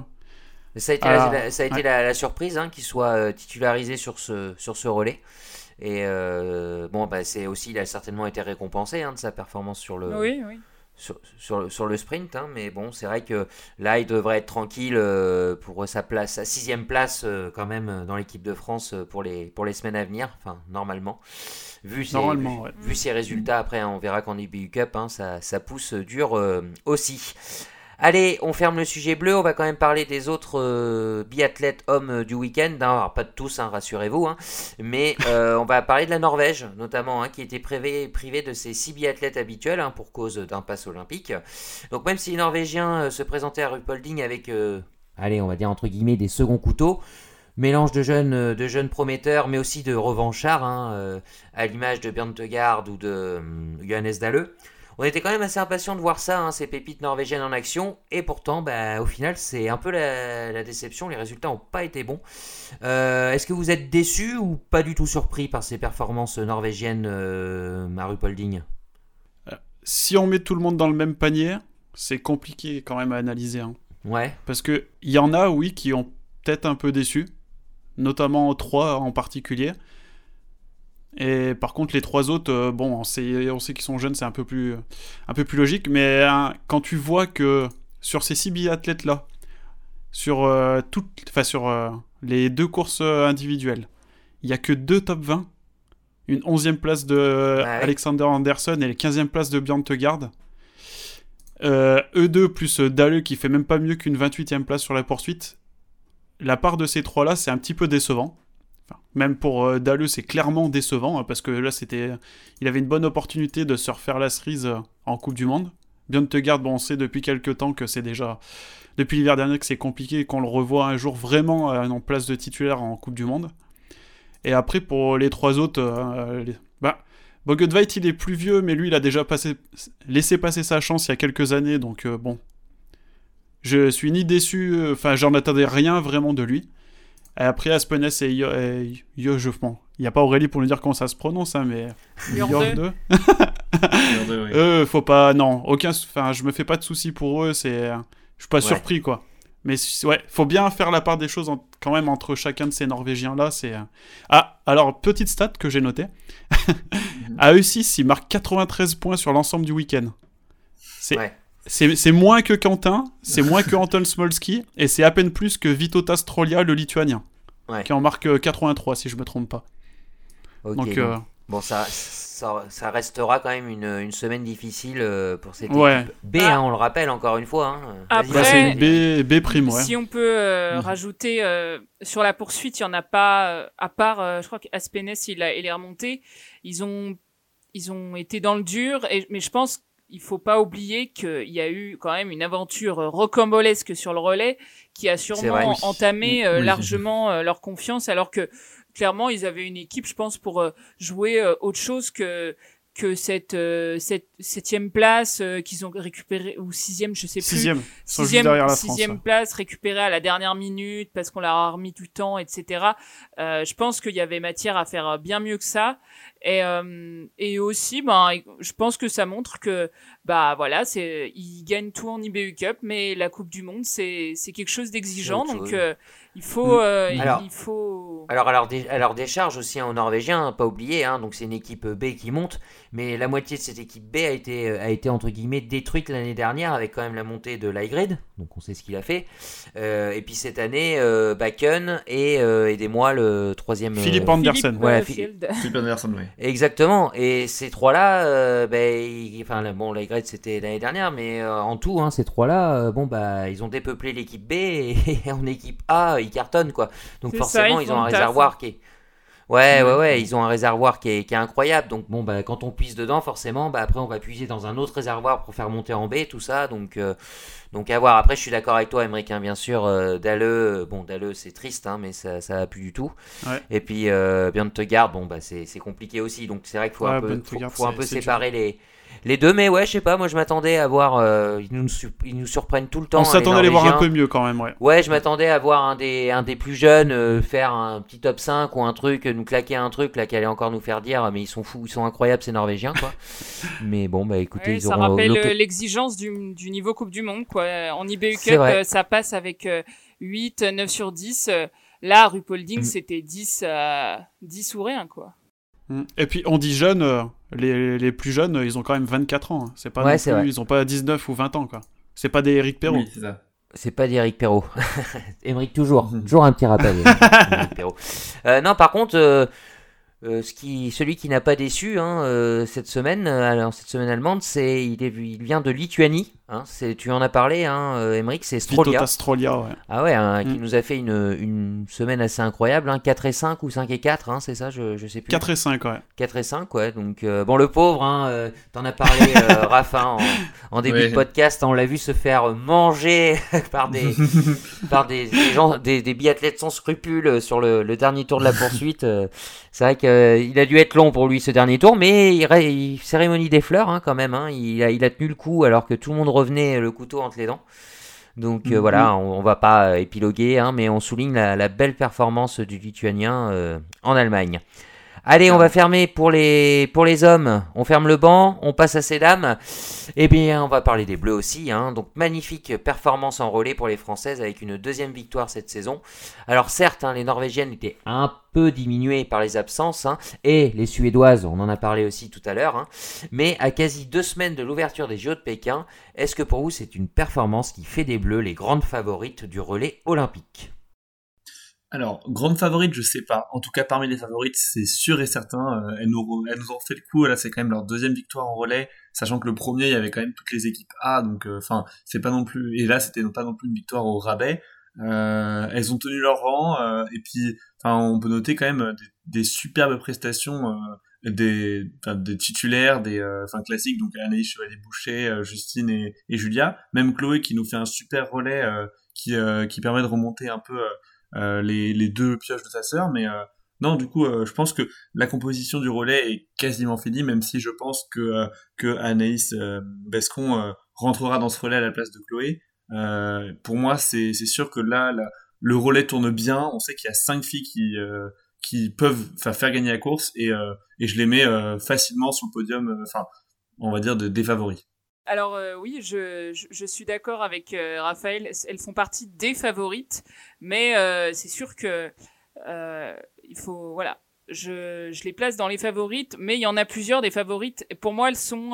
Ça a été, la, ça a été ouais. la, la surprise hein, qu'il soit euh, titularisé sur ce, sur ce relais. Et euh, bon, bah, c'est aussi, il a certainement été récompensé hein, de sa performance sur le, Oui, oui. sur, sur le, sur le sprint. hein, mais bon, c'est vrai que là, il devrait être tranquille euh, pour sa place, sa sixième place euh, quand même dans l'équipe de France pour les, pour les semaines à venir. Enfin, normalement. Vu ses, Normalement, vu, ouais. vu ses résultats, après, hein, on verra qu'en IBU Cup, ça, ça pousse dur aussi. Allez, on ferme le sujet bleu, on va quand même parler des autres euh, biathlètes hommes euh, du week-end, hein, alors pas de tous, hein, rassurez-vous, hein, mais euh, on va parler de la Norvège, notamment, qui était privé, privé de ses six biathlètes habituels pour cause d'un pass olympique. Donc même si les Norvégiens euh, se présentaient à Rupolding avec, allez, on va dire entre guillemets, des seconds couteaux, mélange de jeunes, de jeunes prometteurs, mais aussi de revanchards, à l'image de Björn Tegard ou de Johannes Dalle. On était quand même assez impatients de voir ça, hein, ces pépites norvégiennes en action, et pourtant, bah, au final, c'est un peu la, la déception, les résultats n'ont pas été bons. Euh, Est-ce que vous êtes déçus ou pas du tout surpris par ces performances norvégiennes euh, à Rupolding Si on met tout le monde dans le même panier, c'est compliqué quand même à analyser. hein. Ouais, Parce que il y en a, oui, qui ont peut-être un peu déçu, notamment trois en particulier. Et par contre, les trois autres, euh, bon, on sait, on sait qu'ils sont jeunes, c'est un peu plus, un peu plus logique. Mais hein, quand tu vois que sur ces six biathlètes là, sur euh, toutes, enfin sur euh, les deux courses euh, individuelles, il y a que deux top 20, une onzième place de ouais. Alexander Anderson et la quinzième place de Björn Tegard. Euh, E2 plus euh, Dalle qui fait même pas mieux qu'une 28e place sur la poursuite. La part de ces trois-là, c'est un petit peu décevant. Même pour euh, Dalle, c'est clairement décevant hein, parce que là, c'était, il avait une bonne opportunité de se refaire la cerise euh, en Coupe du Monde. Björn Tegard, bon, on sait depuis quelques temps que c'est déjà depuis l'hiver dernier que c'est compliqué qu'on le revoit un jour vraiment euh, en place de titulaire en Coupe du Monde. Et après, pour les trois autres, euh, les- bah, il est plus vieux, mais lui, il a déjà passé, laissé passer sa chance il y a quelques années, donc bon. Je suis ni déçu, enfin, j'en attendais rien vraiment de lui. Et après, Aspenes et Yo, et Yo- je- bon, il n'y a pas Aurélie pour nous dire comment ça se prononce, hein, mais. Yorde. Regardez, oui. Eux, faut pas. Non, aucun. Enfin, je me fais pas de soucis pour eux, c'est. Je suis pas Ouais. surpris, quoi. Mais ouais, faut bien faire la part des choses en- quand même entre chacun de ces Norvégiens-là. C'est. euh, Ah, alors, petite stat que j'ai notée. à E6, il marque 93 points sur l'ensemble du week-end. C'est. Ouais. C'est c'est moins que Quentin, c'est moins que Anton Smolski, et c'est à peine plus que Vitotas Strolia, le lituanien, Ouais. qui en marque euh, 83, si je me trompe pas. ok. Donc, donc, euh, Bon, ça, ça, ça restera quand même une, une semaine difficile euh, pour cette Ouais. équipe B, Ah. hein, on le rappelle encore une fois. hein. Après- bah, c'est une B, B prime, ouais. Si on peut euh, Mhm. rajouter euh, sur la poursuite, il y en a pas euh, à part euh, je crois qu'Aspenes il a il est remonté, ils ont ils ont été dans le dur et mais je pense il faut pas oublier qu'il y a eu quand même une aventure rocambolesque sur le relais qui a vrai. sûrement Oui. entamé euh, Oui. largement euh, leur confiance alors que clairement ils avaient une équipe je pense pour euh, jouer autre chose que que cette, euh, cette septième place euh, qu'ils ont récupéré ou sixième je sais plus Sixième, sixième, la France. sixième ouais. place récupérée à la dernière minute parce qu'on leur a remis du temps, etc. Euh, je pense qu'il y avait matière à faire bien mieux que ça. Et, euh, et aussi, ben, je pense que ça montre que, bah voilà, c'est, ils gagnent tout en IBU Cup, mais la Coupe du Monde, c'est, c'est quelque chose d'exigeant, donc chose. euh, il faut, euh, il- Alors- il faut. Alors, à leur, dé- leur décharge aussi, en Norvégien, hein, pas oublier, hein, donc c'est une équipe B qui monte, mais la moitié de cette équipe B a été, euh, a été entre guillemets détruite l'année dernière avec quand même la montée de l'Higrid, donc on sait ce qu'il a fait. Euh, et puis cette année, euh, Bakken et euh, aidez-moi le troisième. euh, Philippe Andersen. Philippe, Voilà, Anderson, oui. Exactement. Et ces trois-là, ils- enfin, bon, Grèce c'était l'année dernière, mais euh, en tout, hein, ces trois-là, euh, bon, bah, ils ont dépeuplé l'équipe B et, en équipe A, ils cartonnent, quoi. Donc forcément, ça, ils ils ont un taf. réservoir qui est. Ouais, ouais, ouais, ils ont un réservoir qui est, qui est incroyable. Donc, bon, bah, quand on puise dedans, forcément, bah, après, on va puiser dans un autre réservoir pour faire monter en B, tout ça. Donc, euh, donc à voir. Après, je suis d'accord avec toi, Emmerich, hein, bien sûr. Euh, Dalleux, euh, bon, Dalleux, c'est triste, hein, mais ça, ça va plus du tout. Ouais. Et puis, euh, bien te garde, bon, bah, c'est compliqué aussi. Donc, c'est vrai qu'il faut, Ouais, un peu, faut, faut un peu dur. séparer les, les deux. Mais ouais, je sais pas, moi, je m'attendais à voir. euh, ils, nous, ils nous surprennent tout le temps. On hein, s'attendait à les voir un peu mieux quand même, ouais. Ouais, je m'attendais à voir un des, un des plus jeunes euh, faire un petit top 5 ou un truc, euh, nous claquer un truc là qui allait encore nous faire dire mais ils sont fous, ils sont incroyables ces Norvégiens quoi. mais bon bah écoutez, Ouais, ils ça auront rappelle l'occa- euh, l'exigence du, du niveau Coupe du Monde. Quoi. En IBU Cup, euh, ça passe avec euh, 8, 9 sur 10. euh, Là, Rupolding, Mm. c'était 10, euh, 10 ou rien. quoi. Mm. Et puis on dit jeunes, euh, les, les plus jeunes, euh, ils ont quand même 24 ans. hein. C'est pas Ouais, non c'est plus- vrai. ils ont pas 19 ou 20 ans quoi. C'est pas des Eric Perrault. Oui, c'est ça. C'est pas d'Eric Perrault. Emeric toujours, Mhm. toujours un petit rappel. Euh, non, par contre, euh, euh, ce qui, celui qui n'a pas déçu hein, euh, cette semaine, euh, alors cette semaine allemande, c'est il, est, il vient de Lituanie. Hein, c'est, tu en as parlé, hein, euh, Emeric, c'est Strolia. Strolia, ouais. Ah ouais, hein, qui Mm. nous a fait une, une semaine assez incroyable, hein, 4 et 5 ou 5 et 4, hein, c'est ça, je, je sais plus. 4 et 5, ouais. 4 et 5, ouais. Donc, euh, bon, le pauvre, hein, euh, t'en as parlé, euh, Raph, hein, en, en début Ouais. de podcast, on l'a vu se faire manger par des, par des, des gens, des, des biathlètes sans scrupules sur le, le dernier tour de la poursuite. euh, c'est vrai qu'il a dû être long pour lui ce dernier tour, mais il, il- cérémonie des fleurs hein, quand même. Hein, il, a, il a tenu le coup alors que tout le monde revenait le couteau entre les dents. Donc euh, Mhm. voilà, on, on va pas euh, épiloguer, hein, mais on souligne la, la belle performance du Lituanien euh, en Allemagne. Allez, on va fermer pour les, pour les hommes. On ferme le banc, on passe à ces dames. Eh bien, on va parler des Bleus aussi. Hein. Donc, magnifique performance en relais pour les Françaises avec une deuxième victoire cette saison. Alors, certes, hein, les Norvégiennes étaient un peu diminuées par les absences. hein, et les Suédoises, on en a parlé aussi tout à l'heure. mais à quasi deux semaines de l'ouverture des JO de Pékin, est-ce que pour vous, c'est une performance qui fait des Bleus les grandes favorites du relais olympique? Alors, grande favorite, je sais pas. En tout cas, parmi les favorites, c'est sûr et certain. euh, elles, nous, elles nous ont fait le coup. Là, c'est quand même leur deuxième victoire en relais, sachant que le premier, il y avait quand même toutes les équipes A. Donc, euh, enfin, c'est pas non plus. Et là, c'était pas non plus une victoire au rabais. Euh, elles ont tenu leur rang. euh, et puis, on peut noter quand même des, des superbes prestations. des, des titulaires, des enfin classiques, donc Anaïs Chevalier-Boucher, Justine et, Julia, même Chloé qui nous fait un super relais qui, qui permet de remonter un peu les, les deux pioches de sa sœur, mais euh, non, du coup, euh, je pense que la composition du relais est quasiment finie, même si je pense que, euh, que Anaïs euh, Bescon euh, rentrera dans ce relais à la place de Chloé. Euh, pour moi, c'est sûr que là, là, le relais tourne bien. On sait qu'il y a cinq filles qui, euh, qui peuvent faire gagner la course et, euh, et je les mets euh, facilement sur le podium, euh, enfin, on va dire de, des favoris. Alors euh, oui, je, suis d'accord avec euh, Raphaël. Elles font partie des favorites, mais euh, c'est sûr que il faut voilà. Je, les place dans les favorites, mais il y en a plusieurs des favorites. Pour moi, elles sont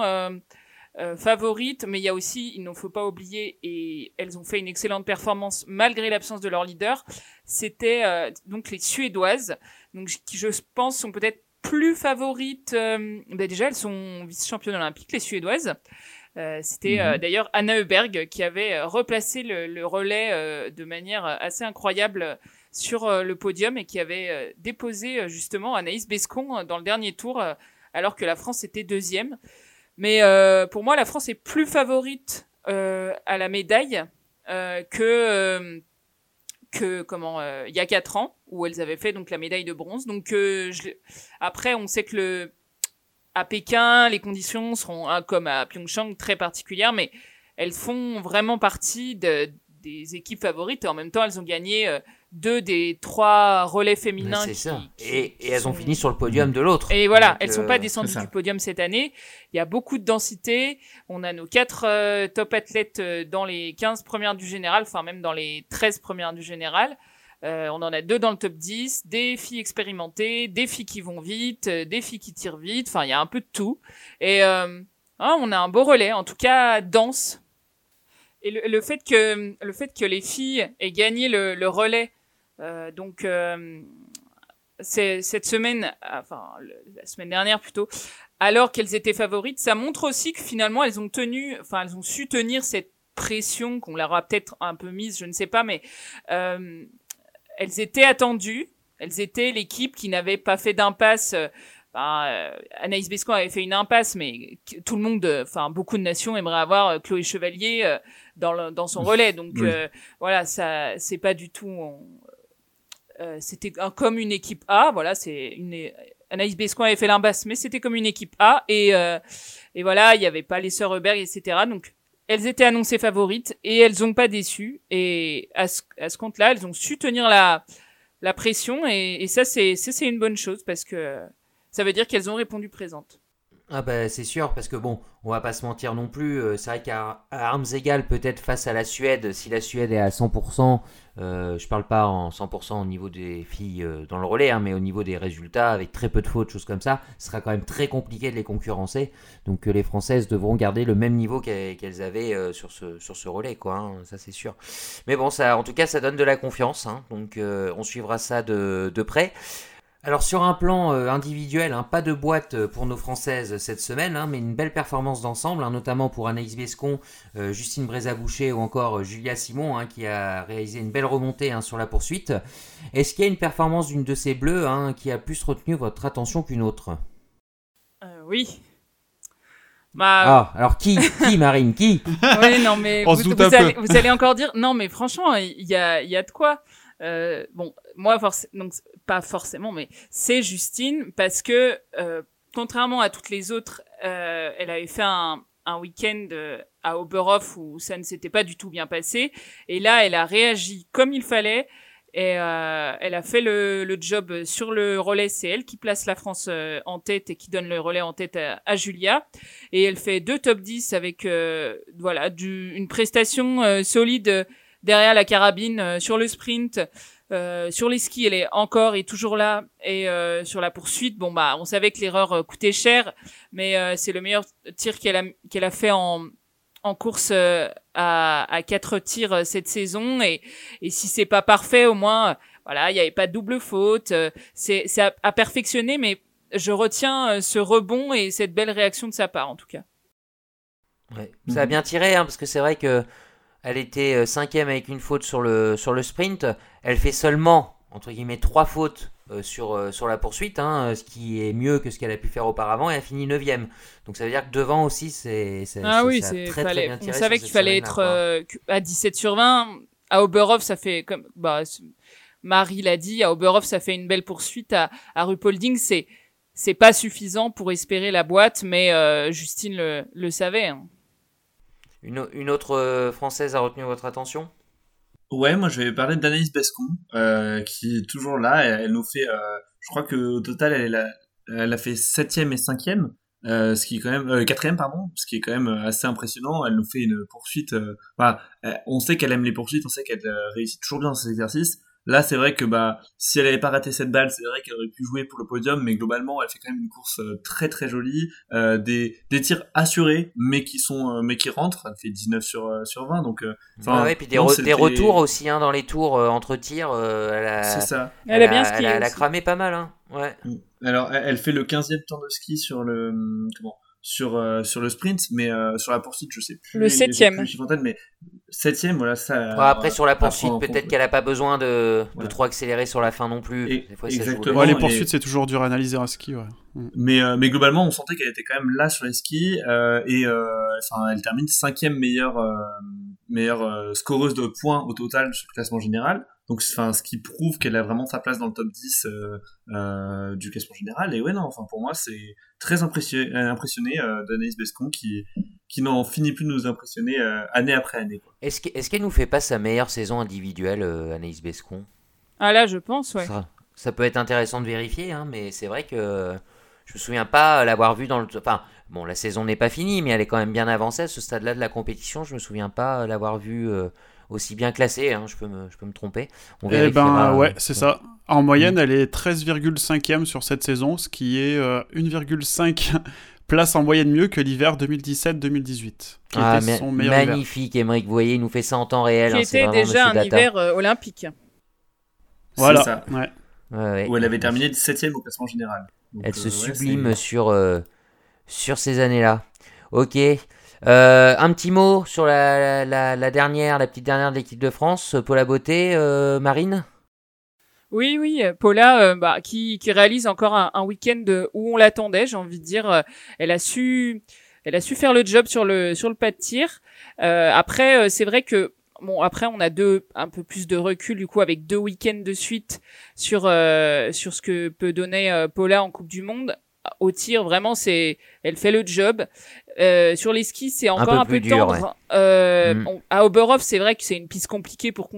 favorites, mais il y a aussi, il ne faut pas oublier, et elles ont fait une excellente performance malgré l'absence de leur leader. C'était donc les Suédoises, donc qui je pense sont peut-être plus favorites. ben déjà, elles sont vice-championnes olympiques, les Suédoises. Euh, C'était euh, d'ailleurs Anna Heuberg qui avait euh, replacé le, le relais de manière assez incroyable sur le podium et qui avait déposé justement Anaïs Bescon dans le dernier tour alors que la France était deuxième. Mais pour moi, la France est plus favorite à la médaille que que comment euh, il y a quatre ans où elles avaient fait donc la médaille de bronze. Donc euh, je, après, on sait que le à Pékin, les conditions seront hein, comme à Pyeongchang très particulières, mais elles font vraiment partie de, des équipes favorites et en même temps elles ont gagné euh, deux des trois relais féminins. c'est qui- ça. qui- Et, et elles ont fini sur le podium de l'autre. Et voilà, Donc, elles sont euh, pas descendues c'est ça. du podium cette année. Il y a beaucoup de densité. On a nos quatre euh, top athlètes euh, dans les 15 premières du général, enfin même dans les 13 premières du général. Euh, on en a deux dans le top 10, des filles expérimentées, des filles qui vont vite, euh, des filles qui tirent vite. Enfin, il y a un peu de tout. Et euh, hein, on a un beau relais, en tout cas dense. Et le, fait que le fait que les filles aient gagné le, relais, euh, donc euh, cette semaine, enfin la semaine dernière plutôt, alors qu'elles étaient favorites, ça montre aussi que finalement elles ont tenu, enfin elles ont su tenir cette pression qu'on leur a peut-être un peu mise, je ne sais pas, mais elles étaient attendues, elles étaient l'équipe qui n'avait pas fait d'impasse. euh, ben, euh, Anaïs Bescon avait fait une impasse, mais tout le monde, euh, enfin beaucoup de nations aimeraient avoir euh, Chloé Chevalier euh, dans, le- dans son relais. Donc Oui. euh, voilà, ça, c'est pas du tout. euh, c'était comme une équipe A. Voilà, c'est une. Anaïs Bescon avait fait l'impasse, mais c'était comme une équipe A. Et, euh, et voilà, il n'y avait pas les sœurs Hubert, etc. Donc elles étaient annoncées favorites et elles ont pas déçu. Et à ce, compte-là, elles ont su tenir la, pression. Et, ça, c'est une bonne chose parce que ça veut dire qu'elles ont répondu présentes. Ah bah c'est sûr, parce que bon, on va pas se mentir non plus, euh, c'est vrai qu'à armes égales peut-être face à la Suède, si la Suède est à 100%, euh, je parle pas en 100% au niveau des filles euh, dans le relais, hein, mais au niveau des résultats, avec très peu de fautes, choses comme ça, ce sera quand même très compliqué de les concurrencer, donc euh, les Françaises devront garder le même niveau qu'elles avaient euh, sur, ce, sur ce relais, quoi, hein, ça c'est sûr. Mais bon, ça, en tout cas, ça donne de la confiance, hein, donc on suivra ça de, de près. Alors sur un plan euh, individuel, hein, pas de boîte euh, pour nos Françaises cette semaine, hein, mais une belle performance d'ensemble, hein, notamment pour Anaïs Bescon, euh, Justine Brézaboucher ou encore Julia Simon, hein, qui a réalisé une belle remontée hein, sur la poursuite. Est-ce qu'il y a une performance d'une de ces bleues hein, qui a plus retenu votre attention qu'une autre? Euh, oui. Bah, Ah, alors qui Qui Marine Qui? Ouais, non, mais vous, allez, vous allez encore dire, non, mais franchement, il y a, il y a de quoi. Euh, bon, moi, donc, pas forcément, mais c'est Justine parce que, euh, contrairement à toutes les autres, euh, elle avait fait un, un week-end euh, à Oberhof où ça ne s'était pas du tout bien passé. Et là, elle a réagi comme il fallait. Et euh, elle a fait le, le job sur le relais. C'est elle qui place la France euh, en tête et qui donne le relais en tête à, à Julia et elle fait deux top 10 avec euh, voilà du, une prestation euh, solide derrière la carabine euh, sur le sprint euh, sur les skis elle est encore et toujours là. Et euh, sur la poursuite bon bah on savait que l'erreur euh, coûtait cher mais euh, c'est le meilleur tir qu'elle a qu'elle a fait en en course euh, à, à quatre tirs euh, cette saison. Et, et si c'est pas parfait au moins euh, voilà il y avait pas de double faute. Euh, c'est c'est à, à perfectionner mais je retiens euh, ce rebond et cette belle réaction de sa part en tout cas. Ouais, Ça a bien tiré, hein, parce que c'est vrai que elle était euh, cinquième avec une faute sur le, sur le sprint. Elle fait seulement, entre guillemets, trois fautes euh, sur, euh, sur la poursuite, hein, ce qui est mieux que ce qu'elle a pu faire auparavant, et elle finit neuvième. Donc ça veut dire que devant aussi, c'est Ah oui, a très, très bien On tiré savait sur qu'il fallait être euh, à 17 sur 20. À Oberhof, ça fait comme bah Marie l'a dit, à Oberhof, ça fait une belle poursuite. À, à Rupolding, c'est c'est pas suffisant pour espérer la boîte, mais Justine le, le savait. hein. Une, autre euh, française a retenu votre attention? Ouais, moi je vais parler d'Anaïs Bescon, euh, qui est toujours là. Elle, nous fait, euh, je crois que au total, elle, a, elle a fait septième et cinquième, euh, ce qui est quand même quatrième pardon, ce qui est quand même assez impressionnant. Elle nous fait une poursuite. on sait qu'elle aime les poursuites, on sait qu'elle réussit toujours bien dans ses exercices. Là, c'est vrai que bah si elle avait pas raté cette balle, c'est vrai qu'elle aurait pu jouer pour le podium, mais globalement, elle fait quand même une course euh, très très jolie, euh, des des tirs assurés, mais qui sont euh, mais qui rentrent. Elle fait 19 sur euh, sur 20, donc euh, enfin, Ah ouais, puis des, non, re- c'était- des retours aussi hein, dans les tours euh, entre tirs. euh, elle a, C'est ça. Elle a bien skié Elle a, elle a aussi. cramé pas mal, hein. Ouais. Alors, elle fait le 15e tour de ski sur le hum, comment? Sur euh, sur le sprint, mais euh, sur la poursuite, je sais plus. Le septième. plus le chiffre en tête, mais septième, voilà ça. Ouais, après, sur la à poursuite, peut-être qu'elle a pas besoin de, de trop accélérer sur la fin non plus. Et- Des fois, exactement. Ouais, les et- poursuites, c'est toujours dur à analyser un ski, ouais. Mm. Mais euh, mais globalement, on sentait qu'elle était quand même là sur les skis euh, et euh, enfin, elle termine cinquième meilleure euh, meilleure euh, scoreuse de points au total sur le classement général. Donc, enfin, ce qui prouve qu'elle a vraiment sa place dans le top 10 euh, euh, du classement général. Et ouais, non, enfin, pour moi, c'est très impressionné, impressionné euh, d'Anaïs Bescon qui, qui n'en finit plus de nous impressionner euh, année après année. Est-ce que- est-ce qu'elle nous fait pas sa meilleure saison individuelle, euh, Anaïs Bescon? Ah là, je pense, ouais. ça, ça peut être intéressant de vérifier, hein, mais c'est vrai que je me souviens pas l'avoir vue dans le. Enfin, bon, la saison n'est pas finie, mais elle est quand même bien avancée à ce stade-là de la compétition. Je me souviens pas l'avoir vue euh, aussi bien classée. hein, je, peux me, je peux me tromper. On Eh ben euh, ouais, c'est ça. En moyenne, elle est 13,5e sur cette saison, ce qui est euh, 1,5 place en moyenne mieux que l'hiver 2017-2018, qui Ah, son meilleur hiver. magnifique, Émeric. Vous voyez, il nous fait ça en temps réel. Qui hein, était déjà un Data. hiver euh, olympique. Voilà. Ça. Ouais. Ouais, ouais. Où elle avait terminé 17ème au classement général. Donc, Elle euh, se ouais, sublime sur, euh, sur ces années-là. Ok. Euh, un petit mot sur la, dernière, la petite dernière de l'équipe de France, Paula Beauté, euh, Marine? Oui, oui, euh, Paula, euh, bah, qui, réalise encore un, un week-end euh, où on l'attendait, j'ai envie de dire. euh, elle a su, elle a su faire le job sur le sur le pas de tir. Euh, après, euh, c'est vrai que bon, après on a deux un peu plus de recul du coup avec deux week-ends de suite sur euh, sur ce que peut donner euh, Paula en Coupe du Monde. Au tir, vraiment, c'est, elle fait le job. Euh, sur les skis, c'est encore peu un peu, dur, tendre. Euh, Mm. on- à Oberhof, c'est vrai que c'est une piste compliquée pour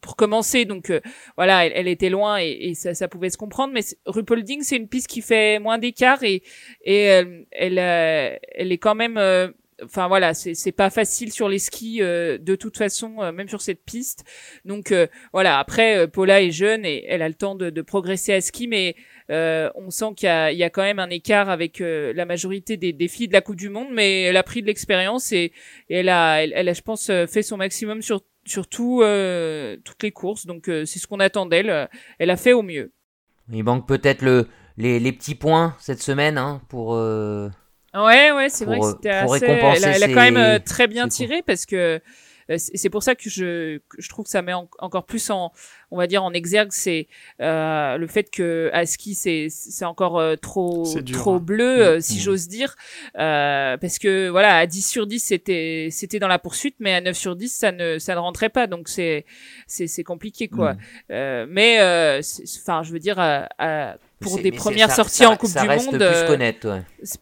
pour commencer, donc euh, voilà, elle, elle était loin et, et ça, ça pouvait se comprendre. Mais Ruhpolding, c'est une piste qui fait moins d'écart et et elle elle, euh, elle est quand même, euh, enfin voilà, c'est c'est pas facile sur les skis euh, de toute façon, euh, même sur cette piste. Donc euh, voilà, après euh, Paula est jeune et elle a le temps de, de progresser à ski, mais euh, on sent qu'il y a, il y a quand même un écart avec euh, la majorité des, des filles de la Coupe du Monde, mais elle a pris de l'expérience et, et elle a, elle, elle a, je pense, euh, fait son maximum sur sur tout, euh, toutes les courses. Donc euh, c'est ce qu'on attend d'elle. Euh, Elle a fait au mieux. Il manque peut-être le, les, les petits points cette semaine hein, pour. euh, Ouais, ouais, c'est vrai que c'était assez. récompenser Elle a, elle a quand même très bien tiré parce que euh, c'est c'est pour ça que je, que je trouve que ça met en- encore plus en, on va dire en exergue, c'est euh, le fait que à ski c'est c'est encore euh, trop trop hein. bleu, euh, si Mm. j'ose dire, euh, parce que voilà à 10 sur 10 c'était c'était dans la poursuite, mais à 9 sur 10 ça ne ça ne rentrait pas, donc c'est c'est c'est compliqué quoi. Mm. Euh, mais euh, enfin je veux dire à- à- pour des premières ça- sorties en Coupe du Monde.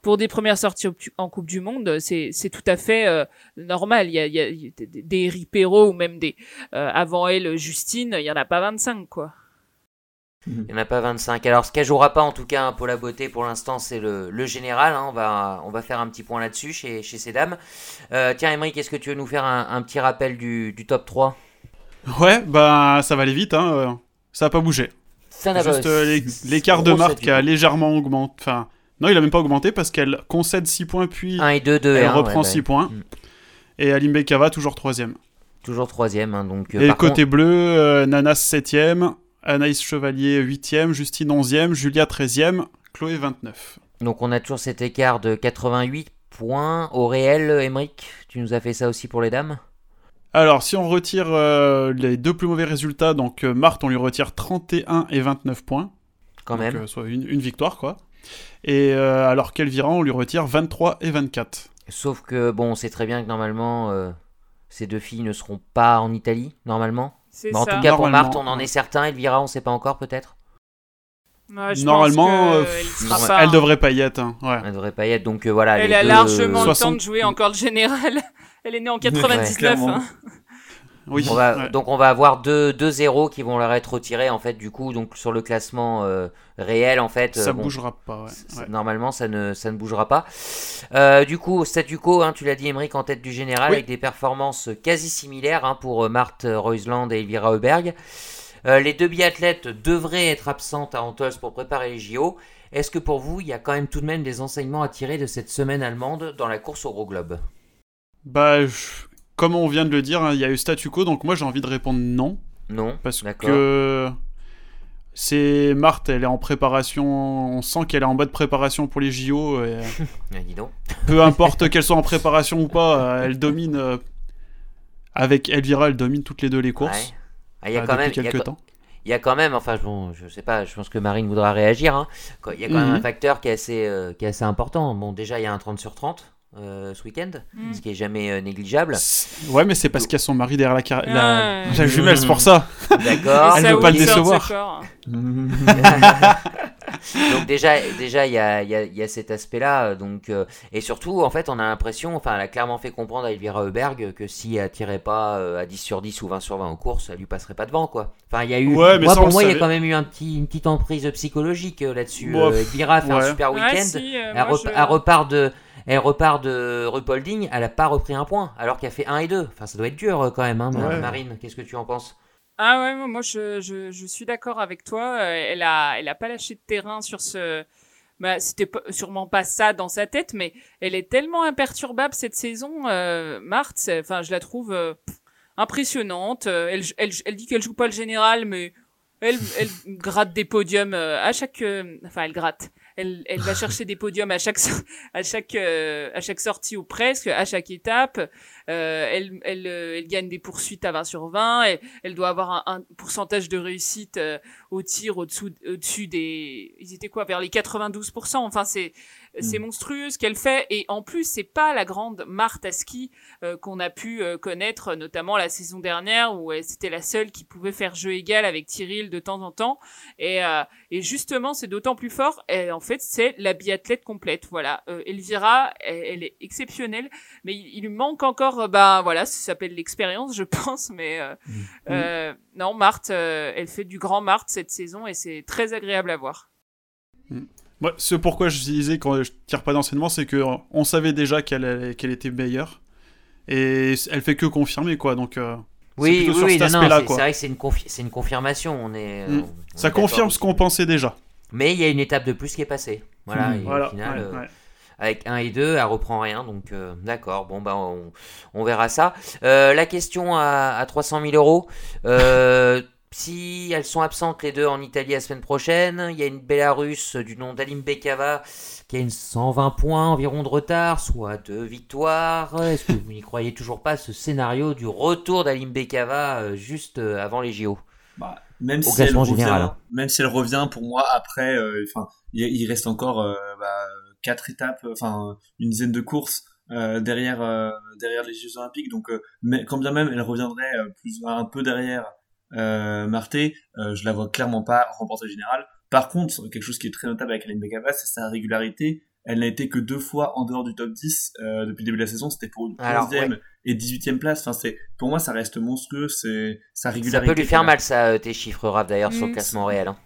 pour des premières sorties en Coupe du Monde, c'est c'est tout à fait euh, normal. Il y a, il y a- il y a des, des Ripero ou même des euh, avant elle Justine, il y en a pas 25 quoi. Il n'y en a pas 25. Alors, ce qu'elle jouera pas, en tout cas, hein, pour la beauté, pour l'instant, c'est le, le général. hein. On, va, on va faire un petit point là-dessus chez, chez ces dames. Euh, tiens, Emery, est-ce que tu veux nous faire un, un petit rappel du, du top 3 Ouais, bah ça va aller vite, hein. Ça a pas bougé. Ça n'a Juste pas- euh, l'é- l'écart de marque qui a légèrement augmenté. Enfin, non, il a même pas augmenté parce qu'elle concède 6 points puis 1 et 2, 2 elle et 1. reprend 6 points. Mm. Et Alim Bekava toujours troisième. Toujours troisième. hein, donc, euh, Et côté contre- bleu, euh, Nanas 7ème, Anaïs Chevalier 8ème, Justine 11ème, Julia 13ème, Chloé 29. donc, on a toujours cet écart de 88 points au réel, Emeric. Tu nous as fait ça aussi pour les dames? Alors, si on retire euh, les deux plus mauvais résultats, donc euh, Marthe, on lui retire 31 et 29 points. Quand donc, même. euh, soit une, une victoire, quoi. Et alors qu'Elvira, on lui retire 23 et 24. Sauf que, bon, on sait très bien que normalement, ces deux filles ne seront pas en Italie, normalement. C'est Bah, en ça. tout cas, pour Marthe, on en est certain. Elvira, on sait pas encore, peut-être. Ouais, je Normalement, pense que euh, elle, sera normal- pas- Elle devrait pas y être, hein, ouais. Elle devrait pas y être. Donc, euh, voilà. Elle les a deux, largement euh, le temps 60 de jouer encore le général. Elle est née en 99. clairement. hein. Oui, On va, ouais. Donc on va avoir deux, deux zéros qui vont leur être retirés en fait du coup donc sur le classement euh, réel en fait. ça euh, bon, bougera pas, ouais. c- ouais. Normalement ça ne, ça ne bougera pas. Euh, du coup au statu quo, hein, tu l'as dit Emmerich en tête du général Oui. avec des performances quasi similaires hein, pour Marthe Reusland et Elvira Heuberg. Euh, les deux biathlètes devraient être absentes à Antos pour préparer les JO. Est-ce que pour vous il y a quand même tout de même des enseignements à tirer de cette semaine allemande dans la course au gros globe? Bah, je- comme on vient de le dire, hein, il y a eu statu quo, donc moi j'ai envie de répondre non. Non Parce que c'est Marthe, elle est en préparation, on sent qu'elle est en mode préparation pour les JO. et Ah, dis donc. peu importe qu'elle soit en préparation ou pas, euh, elle domine. euh, avec Elvira, elle domine toutes les deux les courses. Ouais. Ah, il y a euh, quand depuis même, il y a quelques temps. Il y a quand même, enfin, bon, je sais pas, je pense que Marine voudra réagir. hein. Il y a quand même Mhm. un facteur qui est, assez, euh, qui est assez important. Bon, déjà, il y a un 30 sur 30 euh, ce week-end, Mm. ce qui est jamais euh, négligeable. Ouais, mais c'est parce qu'il y a son mari derrière la, car- la... Ah, la jumelle, c'est pour ça. D'accord. Elle ça veut pas le décevoir. donc déjà, déjà il y a, il y a- y a cet aspect-là. Donc euh, et surtout, en fait, on a l'impression, enfin, elle a clairement fait comprendre à Elvira Heuberg que si elle tirait pas euh, à 10 sur 10 ou 20 sur 20 en course, elle lui passerait pas devant, quoi. Enfin, il y a eu. Ouais, mais moi, pour moi, il y a quand même eu un petit, une petite emprise psychologique euh, là-dessus. Euh, Elvira a fait un ouais. super Ouais, week-end. si, euh, Elle, moi, rep- je- elle repart de, elle repart de Rupolding, elle a pas repris un point, alors qu'elle a fait 1 et 2. Enfin, ça doit être dur euh, quand même, hein, Ouais. Marine. Qu'est-ce que tu en penses? Ah ouais, moi, je, je, je suis d'accord avec toi. Euh, Elle a, elle a pas lâché de terrain sur ce. Bah, c'était sûrement pas ça dans sa tête, mais elle est tellement imperturbable cette saison, euh, Marthe. Enfin, je la trouve euh, impressionnante. Elle, elle, elle dit qu'elle joue pas le général, mais elle, elle gratte des podiums à chaque. euh, enfin, elle gratte. Elle, elle va chercher des podiums à chaque à chaque euh, à chaque sortie ou presque, à chaque étape. Euh, elle, elle, euh, elle gagne des poursuites à 20 sur 20. Elle, elle doit avoir un, un pourcentage de réussite euh, au tir au-dessous, au-dessus des, ils étaient quoi, vers les 92%. Enfin, c'est, c'est monstrueux ce qu'elle fait. Et en plus, c'est pas la grande Marthe à ski euh, qu'on a pu euh, connaître, notamment la saison dernière où elle, c'était la seule qui pouvait faire jeu égal avec Tyril de temps en temps. Et, euh, et justement, c'est d'autant plus fort. Et en fait, c'est la biathlète complète. Voilà. Euh, Elvira, elle, elle est exceptionnelle, mais il, il lui manque encore, euh, bah voilà, ça s'appelle l'expérience, je pense. Mais euh, euh, non, Marthe, euh, elle fait du grand Marthe cette saison et c'est très agréable à voir. Moi, ce pourquoi je disais quand je tire pas d'enseignement, c'est que euh, on savait déjà qu'elle était meilleure. Et elle fait que confirmer, quoi. Donc, euh, Oui, oui, c'est vrai que c'est une, confi- c'est une confirmation. On est, Mm. on- on Ça est confirme ce qu'on pensait déjà. Mais il y a une étape de plus qui est passée. Voilà, Mm. et Voilà. au final, ouais, euh, ouais. avec 1 et 2, elle reprend rien. Donc, euh, d'accord, bon, bah, on, on verra ça. Euh, la question à, à 300 000 euros. Si elles sont absentes les deux en Italie la semaine prochaine, il y a une Bélarusse du nom d'Alim Bekava qui a une 120 points environ de retard, soit deux victoires. Est-ce que vous n'y croyez toujours pas ce scénario du retour d'Alim Bekava euh, juste euh, avant les JO Bah, même Au si elle revient, général, hein. même si elle revient pour moi après, euh, enfin, il, il reste encore euh, bah, quatre étapes, enfin une dizaine de courses euh, derrière derrière les Jeux Olympiques. Donc, mais, quand bien même elle reviendrait plus un peu derrière Marté, euh, je la vois clairement pas remporter général. Par contre, quelque chose qui est très notable avec Aline Bekava, c'est sa régularité. Elle n'a été que deux fois en dehors du top 10 euh, depuis le début de la saison. C'était pour une Alors, 11e et 18e place. Enfin, c'est pour moi, ça reste monstrueux. C'est sa Ça régularité. peut lui faire mal, ça, euh, tes chiffres, Raph, d'ailleurs, sur le Mm. classement réel. hein.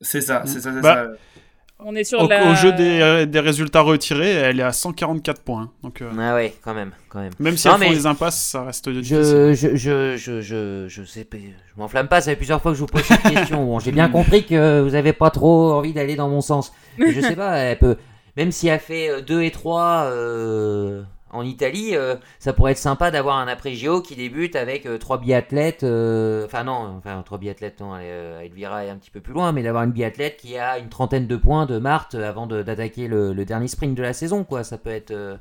C'est ça, c'est ça, c'est Bah, ça. On est sur Au, la... au jeu des, euh, des résultats retirés, elle est à 144 points. Donc, euh, Ah ouais, quand même, quand même. même si Non, elles font les impasses, ça reste difficile. Je, je, je, je, je, je sais pas, je m'enflamme pas, ça fait plusieurs fois que je vous pose cette question. Bon, j'ai bien compris que vous avez pas trop envie d'aller dans mon sens. Mais je sais pas, elle peut, même si elle fait 2 et 3 euh, en Italie, euh, ça pourrait être sympa d'avoir un après-JO qui débute avec euh, trois biathlètes, euh, enfin non, enfin trois biathlètes, non, elle, Elvira est un petit peu plus loin, mais d'avoir une biathlète qui a une trentaine de points de Marthe avant de- d'attaquer le, le dernier sprint de la saison, quoi. Ça peut être. euh,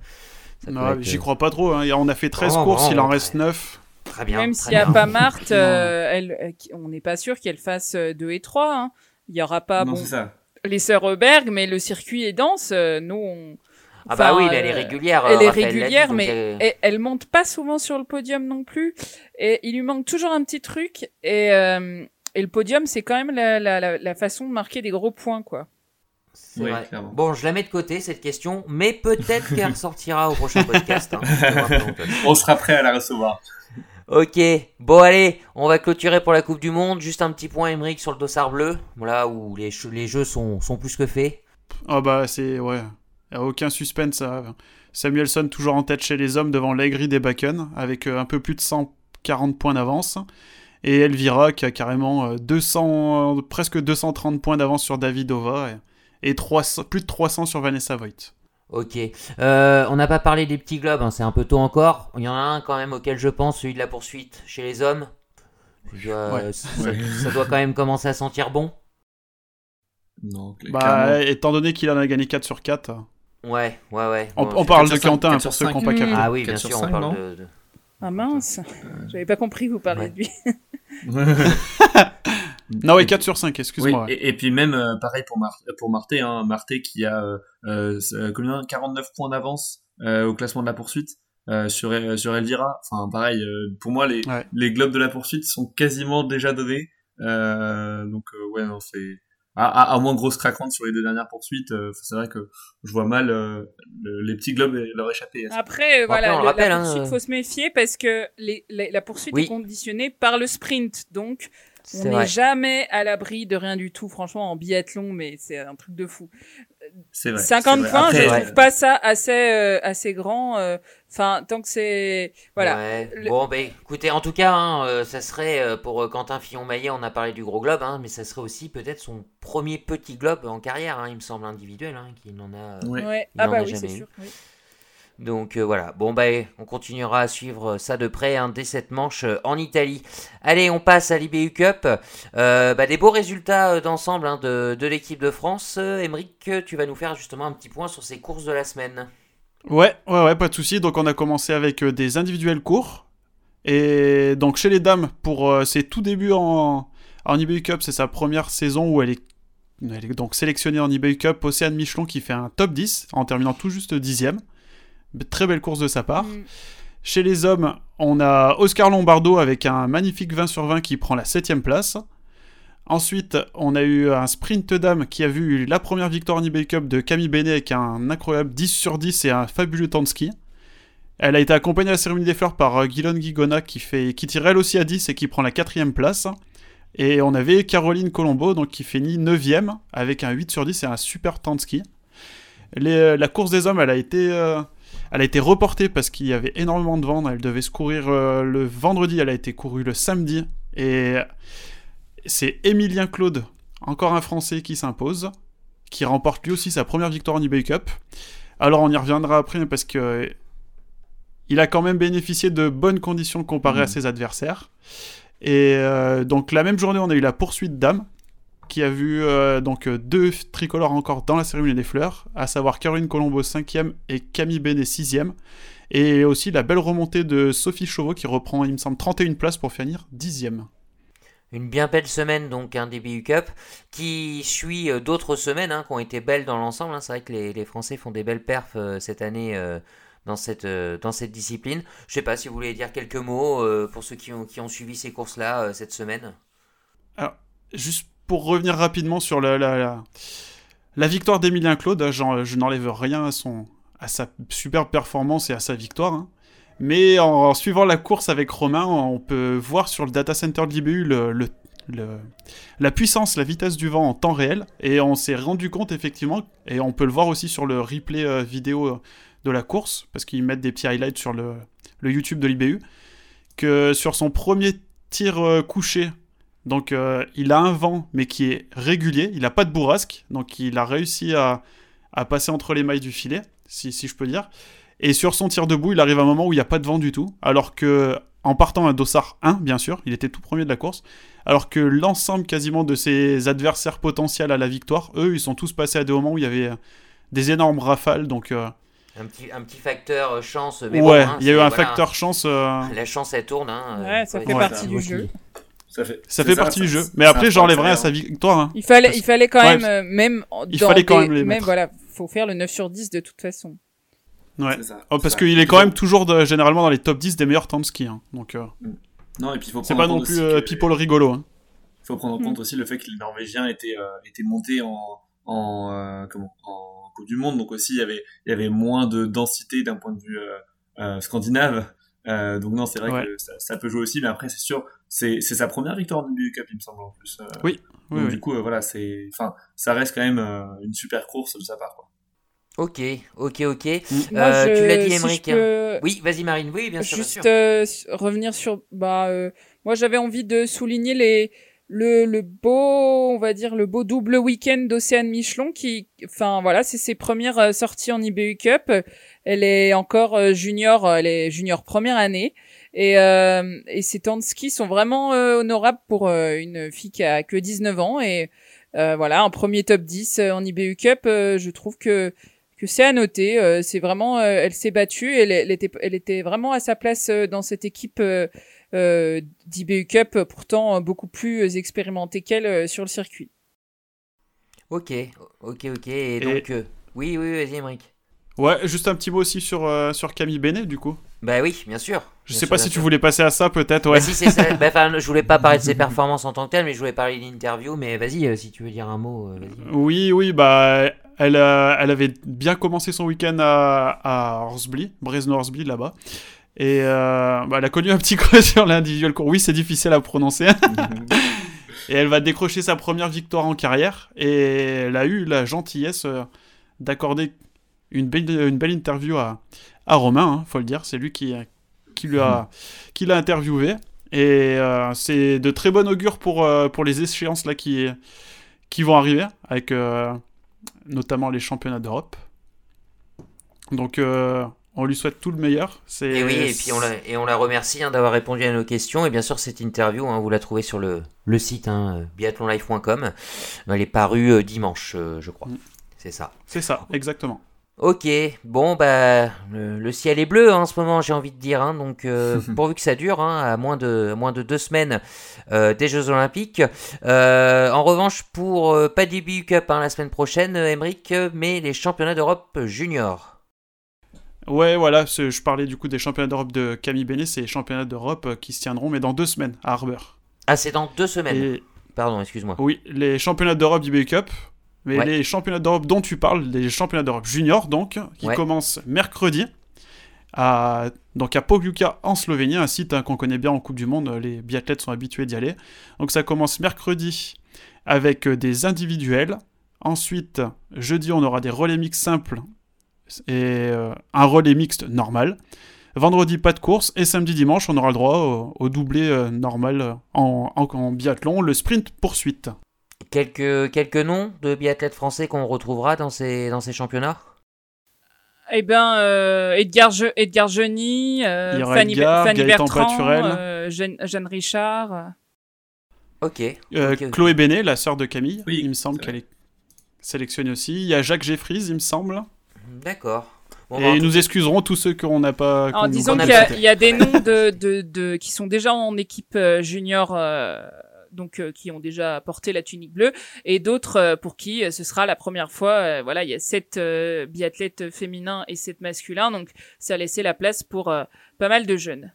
J'y crois pas trop. Hein. On a fait 13 Vraiment, courses, il en reste très- 9. Très bien. Même s'il n'y a bien. pas Marthe, euh, elle, euh, on n'est pas sûr qu'elle fasse 2 et 3. hein. Il n'y aura pas non, bon, c'est ça. les sœurs Heuberg, mais le circuit est dense. euh, nous, on... Ah bah oui, mais elle est euh, régulière. Elle euh, est Raphaël régulière, mais elle- elle, elle monte pas souvent sur le podium non plus. Et il lui manque toujours un petit truc. Et, euh, et le podium, c'est quand même la, la, la, la façon de marquer des gros points, quoi. C'est Oui, vrai. clairement. Bon, je la mets de côté cette question, mais peut-être qu'elle ressortira au prochain podcast. hein. On sera prêt à la recevoir. ok, bon allez, on va clôturer pour la Coupe du Monde. Juste un petit point, Emmerich, sur le dossard bleu, voilà où les, les jeux sont, sont plus que faits. Ah bah c'est ouais, aucun suspense. Samuelson toujours en tête chez les hommes devant Legri des Bakken avec euh, un peu plus de 140 points d'avance et Elvira qui a carrément euh, 200 euh, presque 230 points d'avance sur Davidova et, et 300 plus de 300 sur Vanessa Voigt. Ok, Euh, on n'a pas parlé des petits globes, hein, c'est un peu tôt encore. Il y en a un quand même auquel je pense, celui de la poursuite chez les hommes. Je dois- Ouais. ça, ça doit quand même commencer à sentir bon. Non, Bah étant donné qu'il en a gagné 4 sur 4. Ouais, ouais, ouais. On, Bon, on parle de Quentin hein, pour ceux qui n'ont pas capté. Ah oui, bien sûr, on parle de- de... Ah mince, j'avais pas compris que vous parliez Ouais. de lui. Non ouais 4 sur 5, excuse-moi. Oui, et, et puis même euh, pareil pour Mar pour Marté, hein, Marté qui a euh, euh, euh, combien? 49 points d'avance au classement de la poursuite. sur sur Elvira. Enfin, pareil. pour moi, les Ouais. les globes de la poursuite sont quasiment déjà donnés. donc ouais, non, c'est à, à, à moins grosse craquante sur les deux dernières poursuites. c'est vrai que je vois mal le- les petits globes leur échapper. Après, voilà, on le le- rappelle, la hein, poursuite, euh. faut se méfier parce que les, les- la poursuite Oui. est conditionnée par le sprint. Donc, on n'est jamais à l'abri de rien du tout, franchement, en biathlon, mais c'est un truc de fou. C'est vrai. 50 c'est vrai. points, Après, je trouve pas ça assez, euh, assez grand. Enfin, tant que c'est. Voilà. Ouais. Le- Bon, ben, écoutez, en tout cas, hein, euh, ça serait euh, pour euh, Quentin Fillon-Maillet, on a parlé du gros globe, hein, mais ça serait aussi peut-être son premier petit globe en carrière, hein, il me semble individuel, hein, qu'il n'en a. euh, Ouais. Ouais. Il Ah en bah a oui, c'est jamais eu. sûr. oui. Donc euh, voilà, bon bah on continuera à suivre ça de près hein, dès cette manche euh, en Italie. Allez, on passe à l'IBU Cup. Euh, bah, des beaux résultats euh, d'ensemble hein, de, de l'équipe de France. Euh, Émeric, tu vas nous faire justement un petit point sur ces courses de la semaine. Ouais, ouais, ouais, pas de souci. Donc on a commencé avec euh, des individuels courts. Et donc chez les dames, pour euh, ses tout débuts en, en IBU Cup, c'est sa première saison où elle est, elle est donc sélectionnée en IBU Cup. Océane Michelon qui fait un top 10 en terminant tout juste dixième. Très belle course de sa part. Mm. Chez les hommes, on a Oscar Lombardo avec un magnifique 20 sur 20 qui prend la 7 place. Ensuite, on a eu un sprint dame qui a vu la première victoire en eBay Cup de Camille Benet avec un incroyable 10 sur 10 et un fabuleux temps de ski. Elle a été accompagnée à la cérémonie des fleurs par euh, Guilon Guigona qui, fait, qui tire elle aussi à 10 et qui prend la quatrième place. Et on avait Caroline Colombo donc, qui finit 9ème avec un 8 sur 10 et un super temps de ski. Euh, la course des hommes, elle a été, euh, elle a été reportée parce qu'il y avait énormément de vent. Elle devait se courir le vendredi, elle a été courue le samedi. Et c'est Emilien Claude, encore un Français qui s'impose, qui remporte lui aussi sa première victoire en eBay Cup. Alors on y reviendra après parce que il a quand même bénéficié de bonnes conditions comparées à ses adversaires. Et euh, donc la même journée, on a eu la poursuite dames qui a vu euh, donc deux tricolores encore dans la cérémonie des fleurs, à savoir Caroline Colombo 5e et Camille Benet 6e. Et aussi la belle remontée de Sophie Chauveau qui reprend, il me semble, 31 places pour finir 10e. Une bien belle semaine donc un DBU Cup qui suit euh, d'autres semaines hein, qui ont été belles dans l'ensemble. hein. C'est vrai que les, Français font des belles perfs euh, cette année euh, dans, cette, discipline. Je sais pas si vous voulez dire quelques mots pour ceux qui ont, suivi ces courses-là cette semaine. Juste pour revenir rapidement sur la, victoire d'Emilien Claude, j'en- je n'enlève rien à, son, à sa superbe performance et à sa victoire. Mais en, suivant la course avec Romain, on peut voir sur le data center de l'IBU la puissance, la vitesse du vent en temps réel. Et on s'est rendu compte effectivement, et on peut le voir aussi sur le replay euh, vidéo euh, de la course, parce qu'ils mettent des petits highlights sur le, YouTube de l'IBU, que sur son premier tir euh, couché, donc il a un vent, mais qui est régulier, il n'a pas de bourrasque, donc il a réussi à, passer entre les mailles du filet, si je peux dire. Et sur son tir debout, il arrive à un moment où il n'y a pas de vent du tout, alors que en partant un dossard 1, bien sûr, il était tout premier de la course, alors que l'ensemble quasiment de ses adversaires potentiels à la victoire, eux, ils sont tous passés à des moments où il y avait euh, des énormes rafales, donc euh, Un petit, un petit facteur euh, chance. Mais ouais, bon, hein, il y a eu un voilà, facteur chance. euh, La chance elle tourne. Hein, euh, Ouais, ça fait Ouais, partie du jeu. Ça fait, ça fait partie du jeu. Mais après, apporte j'enlève rien à sa victoire. hein. Il fallait, Parce- il fallait quand Ouais, même, euh, même il dans fallait quand des- même les même mettre. voilà, faut faire le 9 sur 10 de toute façon. Ouais. Ça, Oh, parce qu'il est quand même toujours de- généralement dans les top 10 des meilleurs temps de ski. hein. Donc, euh, Non, et puis il faut c'est prendre pas en non compte plus aussi euh, que- people rigolo. hein. Il faut prendre en Mm. compte aussi le fait que les Norvégiens étaient, euh, étaient montés en, en, euh, comment, en Coupe du Monde, donc aussi il y avait, il y avait moins de densité d'un point de vue euh, euh, scandinave. Euh, donc non, c'est vrai Ouais. que ça, ça peut jouer aussi, mais après c'est sûr, c'est c'est sa première victoire en BU Cup, il me semble en plus. Euh, Oui, Oui, donc oui. du coup, euh, voilà, c'est, enfin, ça reste quand même euh, une super course de sa part. Quoi. Ok, ok, ok. Moi, Euh, je- tu l'as dit, si Émeric. je peux Oui, vas-y Marine. Oui, bien sûr, bien juste sûr. euh, revenir sur bah euh, moi j'avais envie de souligner les le, le beau on va dire le beau double week-end d'Océane Michelon qui enfin voilà c'est ses premières euh, sorties en IBU Cup elle est encore euh, junior elle est junior première année et euh, et ses temps de ski sont vraiment honorables pour une fille qui a que 19 ans et euh, voilà un premier top 10 euh, en IBU Cup je trouve que que c'est à noter. euh, c'est vraiment, euh, elle s'est battue. Elle, elle était, elle était vraiment à sa place euh, dans cette équipe euh, euh, d'IBU Cup, pourtant euh, beaucoup plus expérimentée qu'elle euh, sur le circuit. Ok, ok, ok. Et donc, euh, oui, oui, vas-y Émeric. Ouais, juste un petit mot aussi sur, euh, sur Camille Benet, du coup. Bah oui, bien sûr. Je Bien sais sûr, pas si tu voulais passer à ça, peut-être, Bah ouais. si, c'est ça. Bah, je voulais pas parler de ses performances en tant que tel, mais je voulais parler de l'interview. Mais vas-y, euh, si tu veux dire un mot, euh, vas-y. Oui, oui, bah, elle, a- elle avait bien commencé son week-end à, à Horsebly, Bresno-Horsebly, là-bas. Et euh, bah, elle a connu un petit creux sur l'individuel court. Oui, c'est difficile à prononcer. et elle va décrocher sa première victoire en carrière. Et elle a eu la gentillesse euh, d'accorder une belle, une belle interview à, à Romain, hein, faut le dire. C'est lui qui, a, qui l'a interviewé. Et euh, c'est de très bon augure pour, euh, pour les échéances là qui, qui vont arriver, avec euh, notamment les championnats d'Europe. Donc euh, on lui souhaite tout le meilleur. C'est, Et oui, et puis on la, et on la remercie hein, d'avoir répondu à nos questions. Et bien sûr, cette interview, hein, vous la trouvez sur le, le site hein, biathlonlife.com. Elle est parue euh, dimanche, euh, je crois. Mm. C'est ça. C'est ça, exactement. Ok, bon bah le, le ciel est bleu hein, en ce moment, j'ai envie de dire. hein, donc euh, pourvu que ça dure, hein, à moins de à moins de deux semaines euh, des Jeux Olympiques. Euh, en revanche, pour pas des BU Cup la semaine prochaine, euh, mais les championnats d'Europe juniors. Ouais, voilà, je parlais du coup des championnats d'Europe de Camille Benet, c'est les championnats d'Europe qui se tiendront, mais dans deux semaines à Harbour. Ah, c'est dans deux semaines. Et Pardon, excuse-moi. oui, les championnats d'Europe du Cup, mais Ouais. les championnats d'Europe dont tu parles, les championnats d'Europe junior, donc, qui Ouais. commencent mercredi à, donc à en Slovénie, un site hein, qu'on connaît bien en Coupe du Monde, les biathlètes sont habitués d'y aller. Donc ça commence mercredi avec euh, des individuels. Ensuite, jeudi, on aura des relais mixtes simples et euh, un relais mixte normal. Vendredi, pas de course. Et samedi, dimanche, on aura le droit au, au doublé euh, normal en, en- en biathlon, le sprint poursuite. Quelques quelques noms de biathlètes français qu'on retrouvera dans ces dans ces championnats? Eh ben, euh, Edgar, Je- Edgar Geny, euh, Fanny, Edgar, Fanny Bertrand, euh, Jeanne, Jeanne Richard. Ok. Euh. Chloé Bénet, la sœur de Camille, Oui, il me semble qu'elle est sélectionnée aussi. Il y a Jacques Jeffries, il me semble. D'accord. Bon, et bah, nous excuserons tous ceux qu'on n'a pas. Alors, disons qu'il y, y a des noms de, de, de, qui sont déjà en équipe junior, euh, donc euh, qui ont déjà porté la tunique bleue, et d'autres euh, pour qui euh, ce sera la première fois. euh, voilà, il y a sept euh, biathlètes féminins et sept masculins, donc ça a laissé la place pour euh, pas mal de jeunes.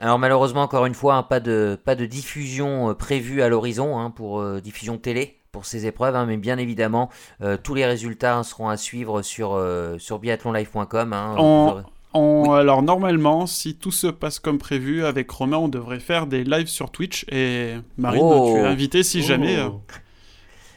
Alors malheureusement encore une fois, hein, pas de pas de diffusion euh, prévue à l'horizon hein, pour euh, diffusion télé pour ces épreuves, hein, mais bien évidemment euh, tous les résultats hein, seront à suivre sur euh, sur biathlonlife.com. hein. Alors normalement, si tout se passe comme prévu, avec Romain, on devrait faire des lives sur Twitch. Et Marine, Oh. tu es invitée si jamais. euh,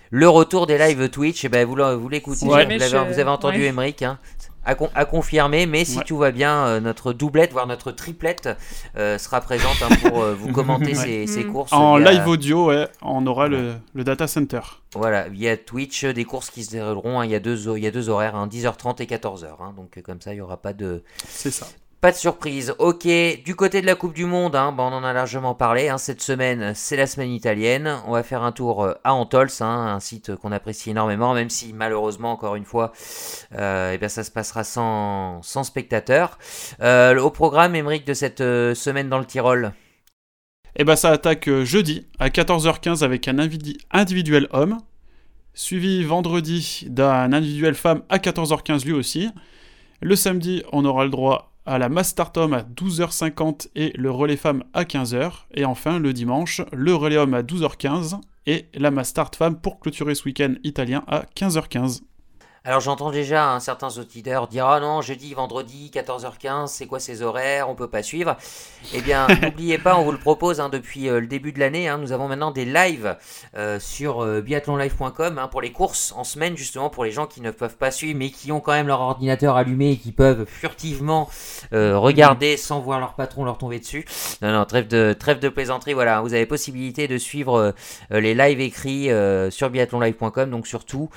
Le retour des lives Twitch, eh ben vous l'écoutez, Si vous, avez entendu ouais. Emeric, hein, à, con- à confirmer, mais si Ouais. tout va bien, euh, notre doublette, voire notre triplette euh, sera présente hein, pour euh, vous commenter ces, ces Mm. courses. En via- live audio, ouais, on aura le, le data center. Voilà, via Twitch, des courses qui se dérouleront, hein, il, y a deux, il y a deux horaires, hein, 10h30 et 14h. hein, donc comme ça, il n'y aura pas de, C'est ça. Pas de surprise. Ok, du côté de la Coupe du Monde, hein, bah, on en a largement parlé. hein, cette semaine, c'est la semaine italienne. On va faire un tour euh, à Antols, hein, un site qu'on apprécie énormément, même si malheureusement, encore une fois, euh, eh bien, ça se passera sans, spectateurs. Euh, au programme, Émeric, de cette euh, semaine dans le Tyrol. Et bah ça attaque jeudi à 14h15 avec un individuel homme, suivi vendredi d'un individuel femme à 14h15 lui aussi. Le samedi, on aura le droit à la Mass Start Homme à 12h50 et le relais femme à 15h. Et enfin, le dimanche, le relais homme à 12h15 et la Mass Start Femme pour clôturer ce week-end italien à 15h15. Alors j'entends déjà hein, certains auditeurs dire ah non jeudi vendredi 14h15 c'est quoi ces horaires? On peut pas suivre Eh bien n'oubliez pas on vous le propose hein, depuis euh, le début de l'année hein, nous avons maintenant des lives euh, sur euh, biathlonlive.com hein, pour les courses en semaine justement pour les gens qui ne peuvent pas suivre mais qui ont quand même leur ordinateur allumé et qui peuvent furtivement euh, regarder sans voir leur patron leur tomber dessus. Non non trêve de trêve de plaisanterie voilà vous avez possibilité de suivre les lives écrits sur biathlonlive.com donc surtout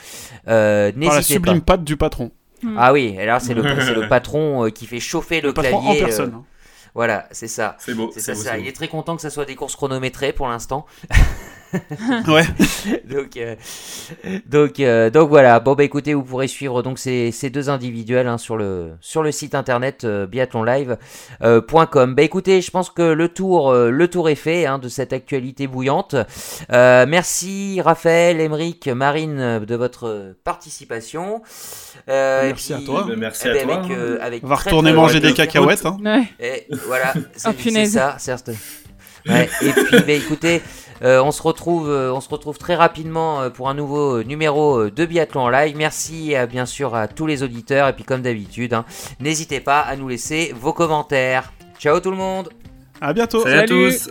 n'hésitez pas. Sublime patte du patron. Ah oui, et là c'est le, patron euh, qui fait chauffer le, Le patron clavier. en euh, personne. voilà, c'est ça. C'est beau. C'est ça, beau, ça. c'est Il est très content que ça soit des courses chronométrées pour l'instant. Ouais. donc, euh, donc, euh, donc voilà. Bon bah écoutez, vous pourrez suivre donc ces, ces deux individuels hein, sur le sur le site internet euh, biathlonlive.com. bah écoutez, je pense que le tour euh, le tour est fait hein, de cette actualité bouillante. Euh, merci Raphaël, Émeric, Marine de votre participation. Euh, Merci à toi. Ben, merci eh à ben, toi. avec, euh, avec On va retourner manger des cacahuètes. Hein. Ouais. et voilà, c'est Oh, c'est ça, certes. Ouais, et puis, bah, écoutez, euh, on se retrouve, euh, on se retrouve très rapidement euh, pour un nouveau numéro euh, de Biathlon en live. Merci euh, bien sûr à tous les auditeurs et puis comme d'habitude, hein, n'hésitez pas à nous laisser vos commentaires. Ciao tout le monde. À bientôt. Salut à tous.